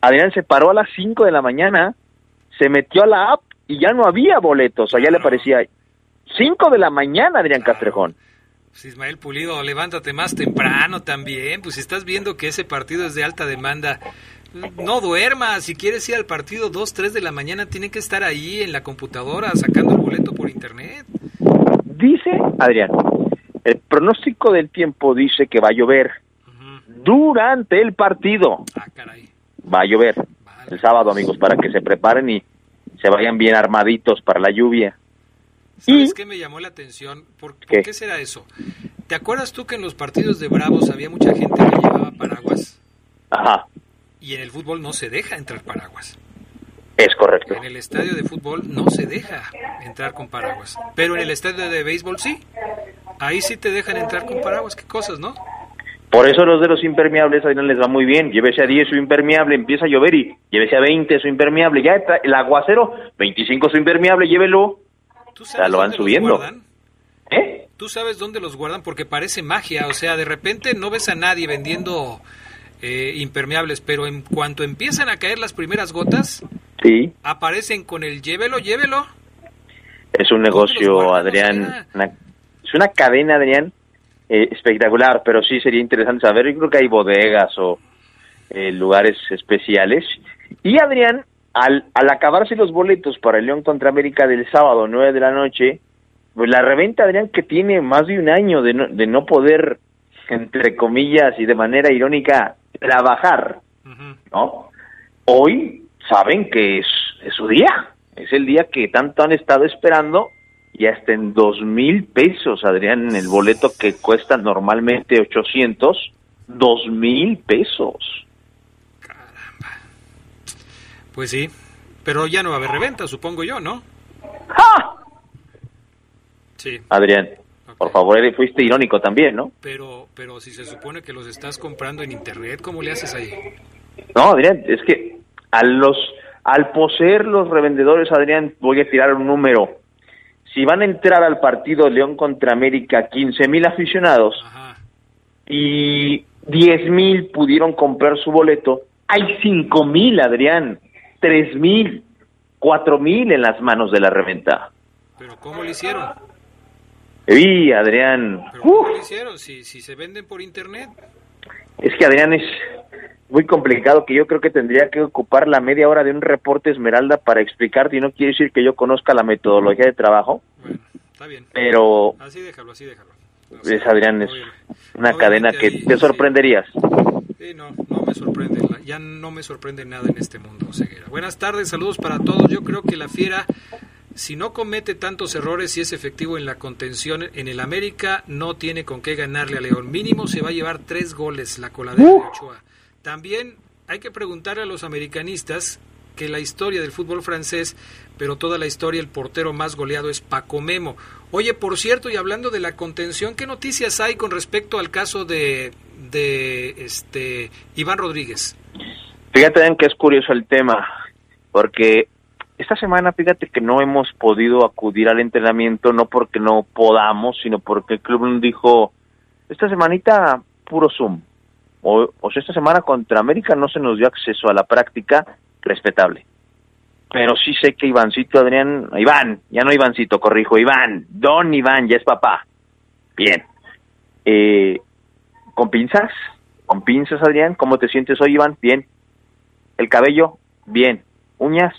Adrián se paró a las 5 de la mañana, se metió a la app y ya no había boletos. O sea, ya le parecía 5 de la mañana, Adrián Castrejón.
Pues Ismael Pulido, levántate más temprano también, pues si estás viendo que ese partido es de alta demanda, no duermas, si quieres ir al partido 2, 3 de la mañana, tiene que estar ahí en la computadora sacando el boleto por internet.
Dice, Adrián, el pronóstico del tiempo dice que va a llover durante el partido. Va a llover el sábado, amigos, para que se preparen y se vayan bien armaditos para la lluvia.
¿Sabes qué me llamó la atención? ¿Por, por
¿Qué?
será eso? ¿Te acuerdas tú que en los partidos de Bravos había mucha gente que llevaba paraguas
Ajá,
y en el fútbol no se deja entrar paraguas?
es correcto.
En el estadio de fútbol no se deja entrar con paraguas, pero en el estadio de béisbol sí. Ahí sí te dejan entrar con paraguas, qué cosas, ¿no?
Por eso los de los impermeables, Adrián, les va muy bien. Llévese a 10 su impermeable, empieza a llover y llévese a 20 su impermeable. Ya está el aguacero, 25 su impermeable, llévelo. O sea, lo van
dónde los
subiendo.
guardan?
¿Eh?
¿Tú sabes dónde los guardan? Porque parece magia, o sea, de repente no ves a nadie vendiendo eh, impermeables, pero en cuanto empiezan a caer las primeras gotas,
Sí,
aparecen con el llévelo, llévelo.
es un negocio, Adrián. una- es una cadena, Adrián, eh, espectacular, pero sí sería interesante saber. Yo creo que hay bodegas o eh, lugares especiales. Y Adrián, al, al acabarse los boletos para el León contra América del sábado, 9 de la noche, pues la reventa, Adrián, que tiene más de un año de no, de no poder, entre comillas y de manera irónica, trabajar, ¿no? Hoy saben que es, es su día, es el día que tanto han estado esperando y hasta en dos mil pesos, Adrián, el boleto que cuesta normalmente 800, dos mil pesos.
Pues sí, pero ya no va a haber reventa, supongo yo, ¿no? Sí,
Adrián, por favor, fuiste irónico también, ¿no?
pero, pero si se supone que los estás comprando en internet, ¿cómo le haces ahí?
No, Adrián, es que a los, al poseer los revendedores, Adrián, voy a tirar un número. Si van a entrar al partido León contra América 15 mil aficionados y 10 mil pudieron comprar su boleto, hay 5 mil, Adrián, 3 mil, 4 mil en las manos de la reventa.
Pero ¿cómo lo hicieron?
Y Adrián,
¿Pero ¿Cómo lo hicieron? Si, si se venden por internet.
Es que Adrián es muy complicado que yo creo que tendría que ocupar la media hora de un reporte Esmeralda para explicarte y no quiere decir que yo conozca la metodología de trabajo,
Está bien.
pero
Así déjalo, así déjalo.
es Adrián es una cadena que te sorprenderías.
Sí, no me sorprende, ya no me sorprende nada en este mundo, Ceguera. Buenas tardes, saludos para todos. Yo creo que la Fiera, si no comete tantos errores y es efectivo en la contención en el América, no tiene con qué ganarle a León. Mínimo se va a llevar tres goles la coladera de Ochoa. También hay que preguntar a los americanistas que la historia del fútbol francés, pero toda la historia, el portero más goleado es Paco Memo. Oye, por cierto, y hablando de la contención, ¿qué noticias hay con respecto al caso de, de este Iván Rodríguez?
Fíjate que es curioso el tema, porque esta semana fíjate que no hemos podido acudir al entrenamiento, no porque no podamos, sino porque el club dijo, esta semanita puro Zoom. O, o sea, esta semana contra América no se nos dio acceso a la práctica respetable. Pero sí sé que Ivancito, Adrián, Iván, ya no Ivancito, corrijo, Iván, don Iván, ya es papá. Bien. Eh, ¿Con pinzas? ¿Con pinzas, Adrián? ¿Cómo te sientes hoy, Iván? Bien. ¿El cabello? Bien. ¿Uñas?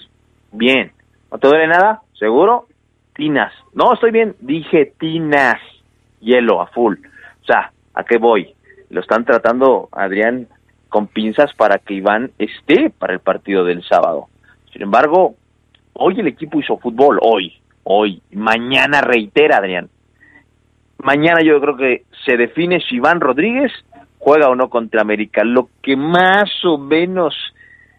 Bien. ¿No te duele nada? ¿Seguro? Tinas. No, estoy bien. Dije tinas. Hielo a full. O sea, ¿A qué voy? Lo están tratando, Adrián, con pinzas para que Iván esté para el partido del sábado. Sin embargo, hoy el equipo hizo fútbol, hoy, hoy. Mañana reitera, Adrián. Mañana yo creo que se define si Iván Rodríguez juega o no contra América. Lo que más o menos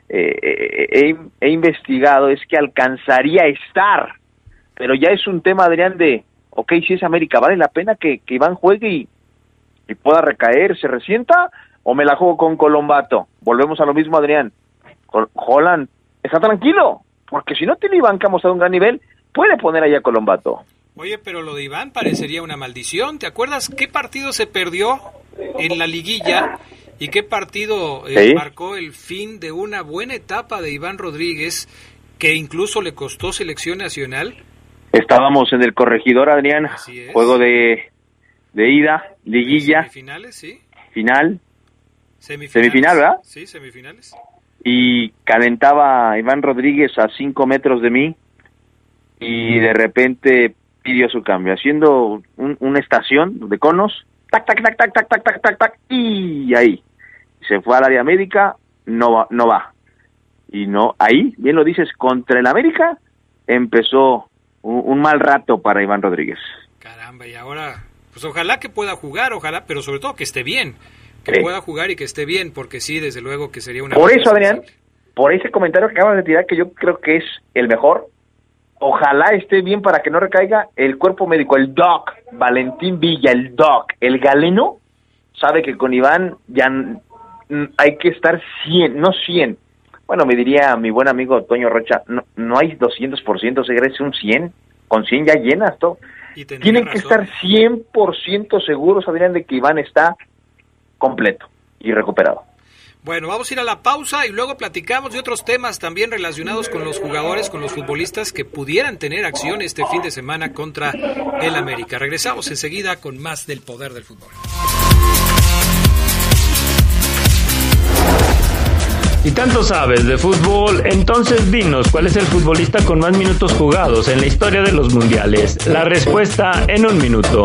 eh, he, he investigado es que alcanzaría a estar, pero ya es un tema, Adrián, de, ok, si es América, ¿vale la pena que, que Iván juegue y, y pueda recaer, se resienta? ¿O me la juego con Colombato? Volvemos a lo mismo, Adrián. Holland está tranquilo, porque si no tiene Iván que ha mostrado un gran nivel, puede poner allá Colombato.
Oye, pero lo de Iván parecería una maldición. ¿Te acuerdas qué partido se perdió en la liguilla y qué partido eh,
Sí.
marcó el fin de una buena etapa de Iván Rodríguez que incluso le costó selección nacional?
Estábamos en el corregidor, Adrián, juego de, de ida, liguilla,
Semifinales, sí.
final,
Semifinales.
Semifinal, ¿verdad?
Sí, semifinales.
y calentaba Iván Rodríguez a cinco metros de mí y de repente pidió su cambio, haciendo un- una estación de conos, tac, tac, tac, tac, tac, tac, tac, tac, tac, y ahí se fue al área médica, no va, no va. Y no, ahí, bien lo dices, contra el América empezó un, un mal rato para Iván Rodríguez.
Caramba, y ahora, pues ojalá que pueda jugar, ojalá, pero sobre todo que esté bien. Que
Sí.
pueda jugar y que esté bien, porque sí, desde luego que sería una...
Por eso, Adrián, por ese comentario que acabas de tirar, que yo creo que es el mejor, ojalá esté bien para que no recaiga el cuerpo médico, el doc, Valentín Villa, el doc, el galeno, sabe que con Iván ya hay que estar 100, no 100. Bueno, me diría mi buen amigo Toño Rocha, no, no hay 200%, se es un 100, con 100 ya llenas todo. Tienen que estar 100% seguros, Adrián, de que Iván está completo y recuperado.
Bueno, vamos a ir a la pausa y luego platicamos de otros temas también relacionados con los jugadores, con los futbolistas que pudieran tener acción este fin de semana contra el América. Regresamos enseguida con más del poder del fútbol.
Si tanto sabes de fútbol, entonces dinos cuál es el futbolista con más minutos jugados en la historia de los mundiales. La respuesta en un minuto.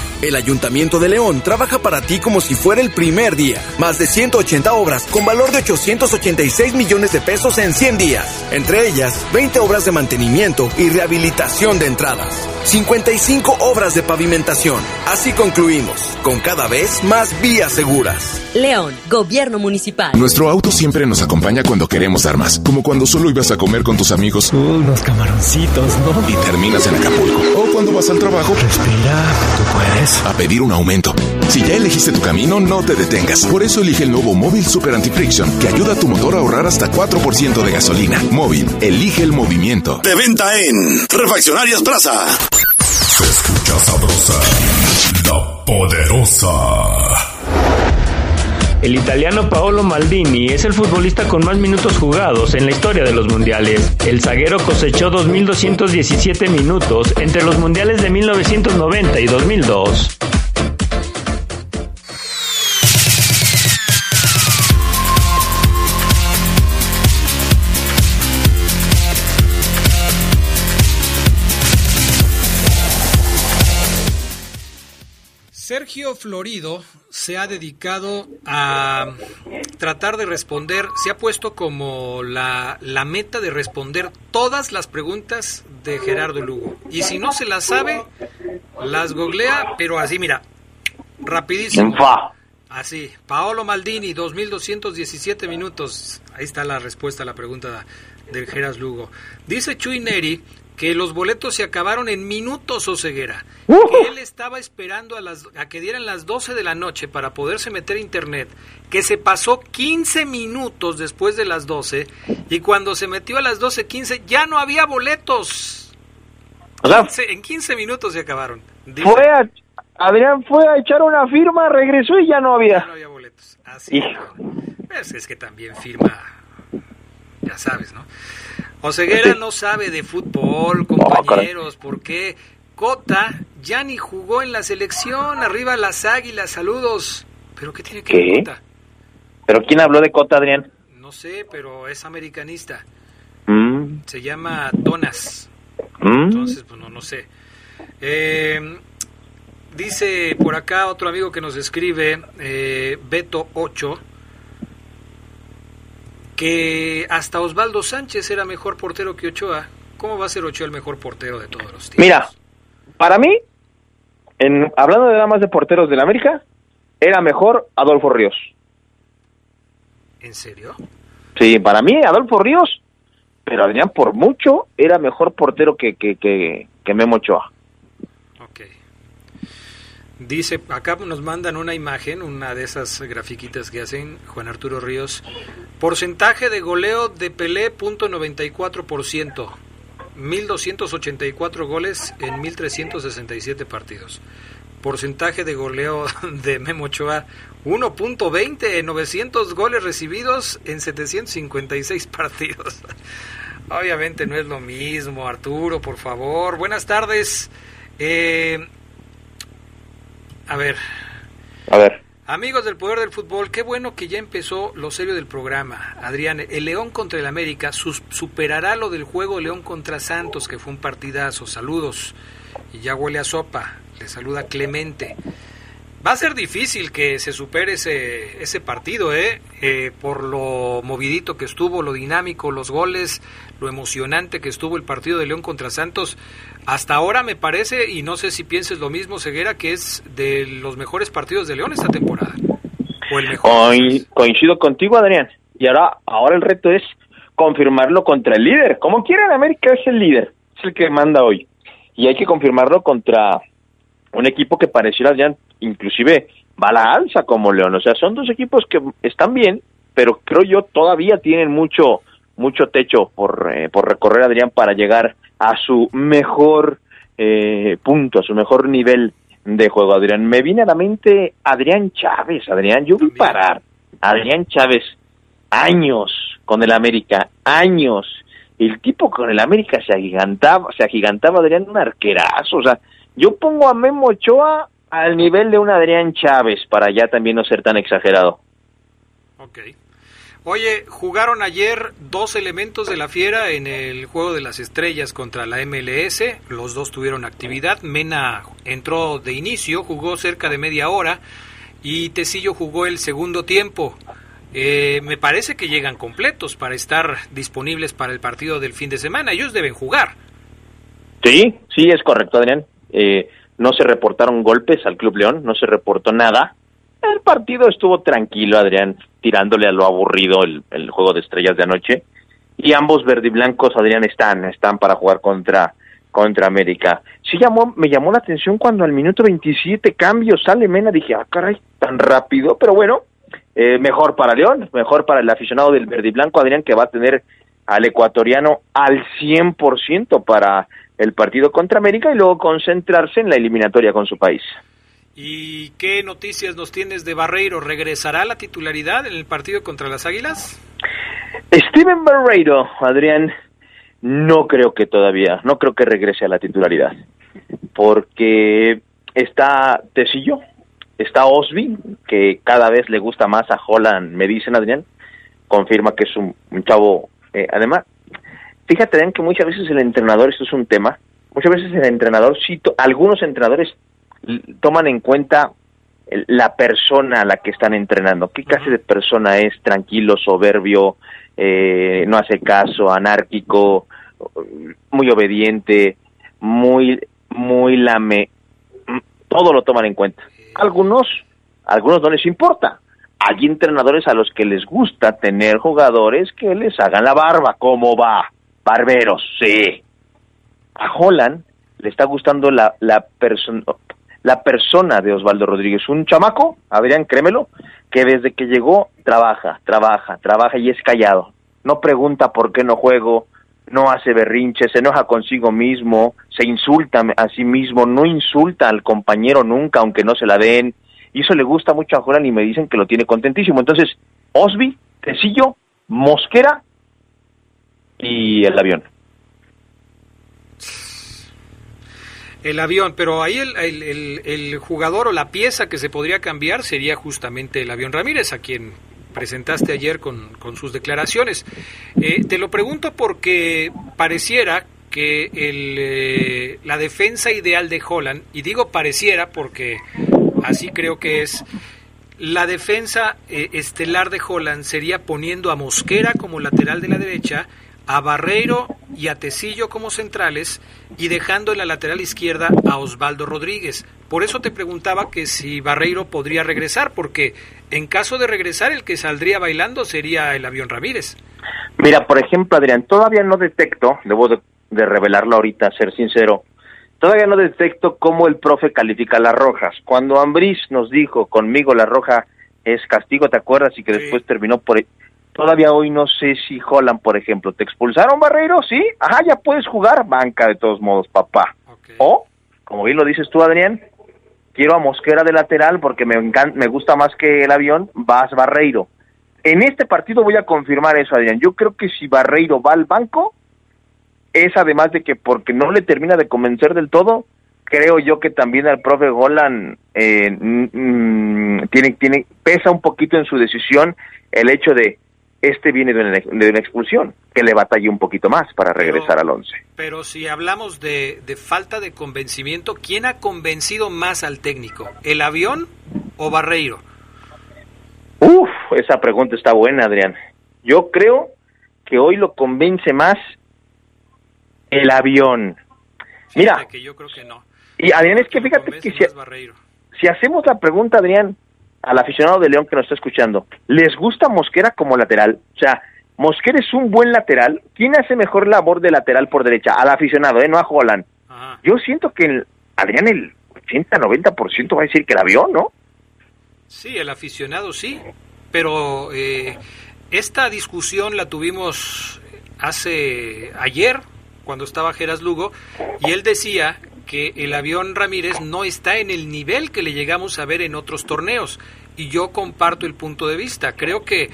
El Ayuntamiento de León trabaja para ti como si fuera el primer día. Más de 180 obras con valor de 886 millones de pesos en 100 días. Entre ellas, 20 obras de mantenimiento y rehabilitación de entradas. 55 obras de pavimentación. Así concluimos, con cada vez más vías seguras.
León, Gobierno Municipal.
Nuestro auto siempre nos acompaña cuando queremos dar más, como cuando solo ibas a comer con tus amigos. unos camaroncitos, ¿no? Y terminas en Acapulco. O cuando vas al trabajo. Respira, tú puedes. A pedir un aumento. Si ya elegiste tu camino, no te detengas. Por eso elige el nuevo Móvil Super Anti-Friction, que ayuda a tu motor a ahorrar hasta 4% de gasolina. Móvil, elige el movimiento.
De venta en Refaccionarias Plaza.
Se escucha sabrosa, la poderosa.
El italiano Paolo Maldini es el futbolista con más minutos jugados en la historia de los mundiales. El zaguero cosechó 2.217 minutos entre los mundiales de 1990 y 2002.
Sergio Florido se ha dedicado a tratar de responder, se ha puesto como la, la meta de responder todas las preguntas de Gerardo Lugo. Y si no se las sabe, las googlea, pero así, mira, rapidísimo. Así, Paolo Maldini, 2.217 minutos. Ahí está la respuesta a la pregunta del Geras Lugo. Dice Chuy Neri que los boletos se acabaron en minutos o ceguera. Que él estaba esperando a, las, a que dieran las 12 de la noche para poderse meter a internet. Que se pasó 15 minutos después de las 12. Y cuando se metió a las 12.15 ya no había boletos.
O sea,
15 en 15 minutos se acabaron. Dice-
fue a, Adrián fue a echar una firma, regresó y ya no había.
no había boletos. Así. Pues es que también firma, ya sabes, ¿no? Oseguera no sabe de fútbol, compañeros, porque Cota ya ni jugó en la selección, arriba las águilas, saludos. ¿Pero qué tiene que ver. Cota?
¿Pero quién habló de Cota, Adrián?
No sé, pero es americanista.
Mm,
Se llama Donas.
Mm.
Entonces, pues no, no sé. Eh, dice por acá otro amigo que nos escribe, eh, Beto 8, que hasta Osvaldo Sánchez era mejor portero que Ochoa. ¿Cómo va a ser Ochoa el mejor portero de todos los tiempos?
Mira, para mí, en, hablando de nada más de porteros de la América, era mejor Adolfo Ríos.
¿En serio?
Sí, para mí Adolfo Ríos, pero Adrián por mucho era mejor portero que, que, que, que Memo Ochoa.
Dice, acá nos mandan una imagen, una de esas grafiquitas que hacen Juan Arturo Ríos. Porcentaje de goleo de Pelé, punto 94%. 1.284 goles en 1.367 partidos. Porcentaje de goleo [laughs] de Memo Ochoa, 1.20 en 900 goles recibidos en 756 [laughs] partidos. Obviamente no es lo mismo, Arturo, por favor. Buenas tardes. Eh, a ver.
A ver.
Amigos del Poder del Fútbol, qué bueno que ya empezó lo serio del programa. Adrián, el León contra el América sus, superará lo del juego León contra Santos, que fue un partidazo. Saludos. Y ya huele a sopa. Le saluda Clemente. Va a ser difícil que se supere ese, ese partido, ¿eh? ¿eh? Por lo movidito que estuvo, lo dinámico, los goles, lo emocionante que estuvo el partido de León contra Santos. Hasta ahora me parece, y no sé si pienses lo mismo, Ceguera, que es de los mejores partidos de León esta temporada.
Coincido contigo, Adrián. Y ahora, ahora el reto es confirmarlo contra el líder. Como quiera, América es el líder, es el que manda hoy. Y hay que confirmarlo contra un equipo que pareciera ya inclusive va a la alza como León. O sea, son dos equipos que están bien, pero creo yo todavía tienen mucho mucho techo por, eh, por recorrer Adrián para llegar a su mejor eh, punto, a su mejor nivel de juego, Adrián. Me viene a la mente Adrián Chávez, Adrián, yo vi parar Adrián Chávez años con el América, años. El tipo con el América se agigantaba, se agigantaba Adrián un arquerazo, o sea, yo pongo a Memo Ochoa al nivel de un Adrián Chávez, para ya también no ser tan exagerado.
Ok. Oye, jugaron ayer dos elementos de la Fiera en el Juego de las Estrellas contra la MLS. Los dos tuvieron actividad. Mena entró de inicio, jugó cerca de media hora y Tecillo jugó el segundo tiempo. Eh, me parece que llegan completos para estar disponibles para el partido del fin de semana. Ellos deben jugar.
Sí, sí, es correcto, Adrián. Eh, no se reportaron golpes al Club León, no se reportó nada. El partido estuvo tranquilo, Adrián, tirándole a lo aburrido el, juego de estrellas de anoche. Y ambos verdiblancos, Adrián, están, están para jugar contra, contra América. Sí llamó, me llamó la atención cuando al minuto 27 cambio sale Mena, dije, ah, caray, tan rápido, pero bueno, eh, mejor para León, mejor para el aficionado del verdiblanco, Adrián, que va a tener al ecuatoriano al 100% para el partido contra América y luego concentrarse en la eliminatoria con su país.
¿Y qué noticias nos tienes de Barreiro? ¿Regresará a la titularidad en el partido contra las Águilas?
Steven Barreiro, Adrián, no creo que todavía, no creo que regrese a la titularidad, porque está Tecillo, está Osby, que cada vez le gusta más a Holland, me dicen Adrián, confirma que es un, chavo, eh, además, fíjate Adrián que muchas veces el entrenador, esto es un tema, muchas veces el entrenador, cito, algunos entrenadores toman en cuenta la persona a la que están entrenando. ¿Qué clase de persona es? Tranquilo, soberbio, eh, no hace caso, anárquico, muy obediente, muy, muy lame. Todo lo toman en cuenta. Algunos, algunos no les importa. Hay entrenadores a los que les gusta tener jugadores que les hagan la barba. ¿Cómo va? Barberos, sí. A Holland le está gustando la, la persona la persona de Osvaldo Rodríguez, un chamaco, Adrián, créemelo, que desde que llegó trabaja, trabaja, trabaja y es callado. No pregunta por qué no juego, no hace berrinche, se enoja consigo mismo, se insulta a sí mismo, no insulta al compañero nunca, aunque no se la den. Y eso le gusta mucho a Joran y me dicen que lo tiene contentísimo. Entonces, Osby, Tecillo, Mosquera y el avión.
el avión, pero ahí el, el, el, jugador o la pieza que se podría cambiar sería justamente el avión Ramírez, a quien presentaste ayer con, con sus declaraciones. Eh, te lo pregunto porque pareciera que el, eh, la defensa ideal de Holland, y digo pareciera porque así creo que es, la defensa eh, estelar de Holland sería poniendo a Mosquera como lateral de la derecha, a Barreiro y a Tecillo como centrales y dejando en la lateral izquierda a Osvaldo Rodríguez. Por eso te preguntaba que si Barreiro podría regresar, porque en caso de regresar el que saldría bailando sería el avión Ramírez.
Mira, por ejemplo, Adrián, todavía no detecto, debo de, de revelarlo ahorita, ser sincero, todavía no detecto cómo el profe califica las rojas. Cuando Ambriz nos dijo, conmigo la roja es castigo, ¿te acuerdas? Y que después terminó por... Todavía hoy no sé si Holland, por ejemplo, ¿te expulsaron, Barreiro? Sí, ajá, ya puedes jugar, banca de todos modos, papá. O, como bien lo dices tú, Adrián, quiero a Mosquera de lateral porque me, encan- me gusta más que el avión, vas Barreiro. En este partido voy a confirmar eso, Adrián. Yo creo que si Barreiro va al banco, es además de que porque no le termina de convencer del todo, creo yo que también al profe Golan eh, mm, tiene, tiene, pesa un poquito en su decisión el hecho de este viene de una, de una expulsión, que le batalle un poquito más para regresar al once.
Pero si hablamos de, de falta de convencimiento, ¿quién ha convencido más al técnico? ¿El avión o Barreiro?
Uf, esa pregunta está buena, Adrián. Yo creo que hoy lo convence más el avión. Mira,
que yo creo que no.
y Adrián, es que fíjate que si hacemos la pregunta, Adrián, al aficionado de León que nos está escuchando, ¿les gusta Mosquera como lateral? O sea, Mosquera es un buen lateral. ¿Quién hace mejor labor de lateral por derecha? Al aficionado, ¿eh? No a Holland. Yo siento que, el, Adrián, el 80-90% va a decir que el avión, ¿no?
Sí, el aficionado sí, pero eh, esta discusión la tuvimos hace ayer cuando estaba Geras Lugo y él decía que el avión Ramírez no está en el nivel que le llegamos a ver en otros torneos y yo comparto el punto de vista. Creo que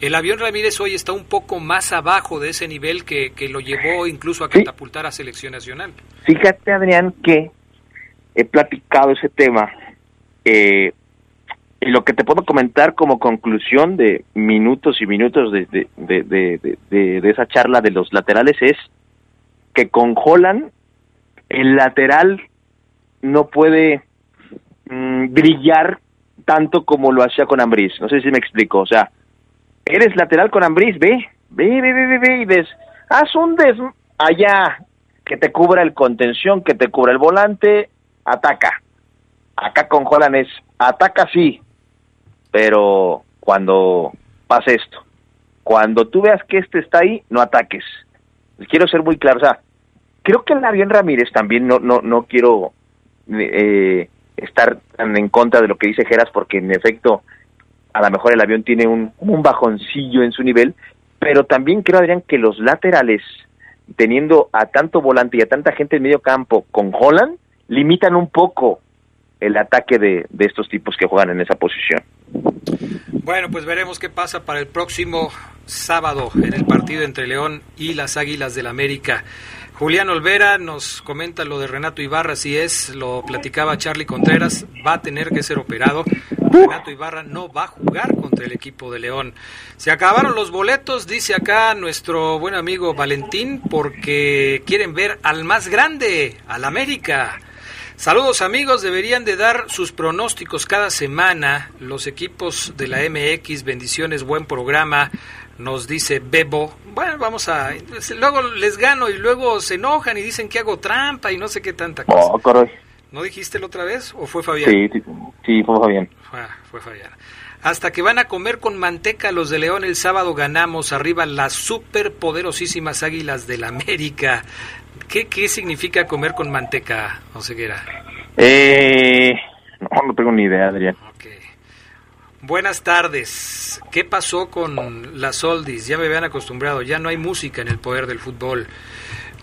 el avión Ramírez hoy está un poco más abajo de ese nivel que, que lo llevó incluso a catapultar a selección nacional.
Fíjate, Adrián, que he platicado ese tema. Eh, y lo que te puedo comentar como conclusión de minutos y minutos de, de, de, de, de- de esa charla de los laterales es que con Holland el lateral no puede mm, brillar tanto como lo hacía con Ambriz. No sé si me explico. O sea, eres lateral con Ambriz, ve, ve, ve, ve, ve, y ves, haz un des allá que te cubra el contención, que te cubra el volante, ataca. Acá con Holland es ataca sí, pero cuando pase esto, cuando tú veas que este está ahí, no ataques. Quiero ser muy claro, o sea, creo que el avión Ramírez también no no no quiero eh, estar tan en contra de lo que dice Geras porque en efecto a lo mejor el avión tiene un, un bajoncillo en su nivel, pero también creo, Adrián, que los laterales, teniendo a tanto volante y a tanta gente en medio campo con Holland, limitan un poco el ataque de, de estos tipos que juegan en esa posición.
Bueno, pues veremos qué pasa para el próximo sábado en el partido entre León y las Águilas del América. Julián Olvera nos comenta lo de Renato Ibarra, si es, lo platicaba Charlie Contreras, va a tener que ser operado. Renato Ibarra no va a jugar contra el equipo de León. Se acabaron los boletos, dice acá nuestro buen amigo Valentín, porque quieren ver al más grande, al América. Saludos amigos, deberían de dar sus pronósticos cada semana los equipos de la MX, bendiciones, buen programa, nos dice Bebo. Bueno, vamos a... Luego les gano y luego se enojan y dicen que hago trampa y no sé qué tanta cosa.
Oh, caray.
¿No dijiste la otra vez o fue Fabián?
Sí, sí, sí, fue Fabián.
Ah, fue Fabián. Hasta que van a comer con manteca los de León el sábado ganamos arriba las super poderosísimas águilas del América. ¿Qué, ¿Qué significa comer con manteca, Oseguera?
Eh, no, no tengo ni idea, Adrián.
Buenas tardes. ¿Qué pasó con las Oldis? Ya me habían acostumbrado, ya no hay música en el poder del fútbol.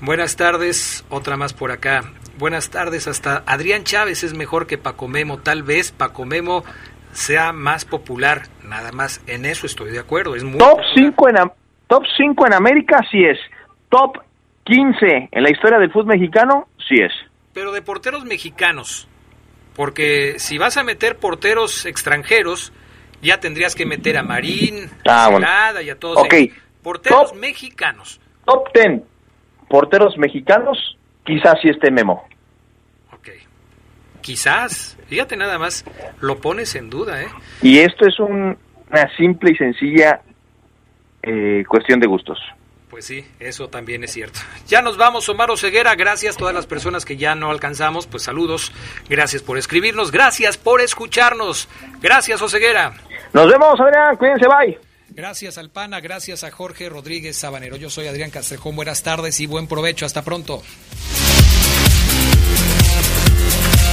Buenas tardes, otra más por acá. Buenas tardes, hasta Adrián Chávez es mejor que Paco Memo. Tal vez Paco Memo sea más popular, nada más. En eso estoy de acuerdo. Es muy
Top 5 en, top 5 en América, sí es. Top 15 en la historia del fútbol mexicano, sí es.
pero de porteros mexicanos. Porque si vas a meter porteros extranjeros, ya tendrías que meter a Marín,
Ah,
a
bueno.
Y a todos
Ok.
ellos. Porteros mexicanos.
Top 10. porteros mexicanos, quizás sí esté Memo.
Quizás, fíjate nada más, lo pones en duda, ¿eh?
Y esto es un- una simple y sencilla eh, cuestión de gustos.
Pues sí, eso también es cierto. Ya nos vamos, Omar Ceguera. Gracias a todas las personas que ya no alcanzamos. Pues saludos. Gracias por escribirnos. Gracias por escucharnos. Gracias, Oseguera.
Nos vemos, Adrián. Cuídense, bye.
Gracias al PANA. Gracias a Jorge Rodríguez Sabanero. Yo soy Adrián Castrejón. Buenas tardes y buen provecho. Hasta pronto.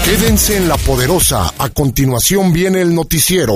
Quédense en la poderosa. A continuación viene el noticiero.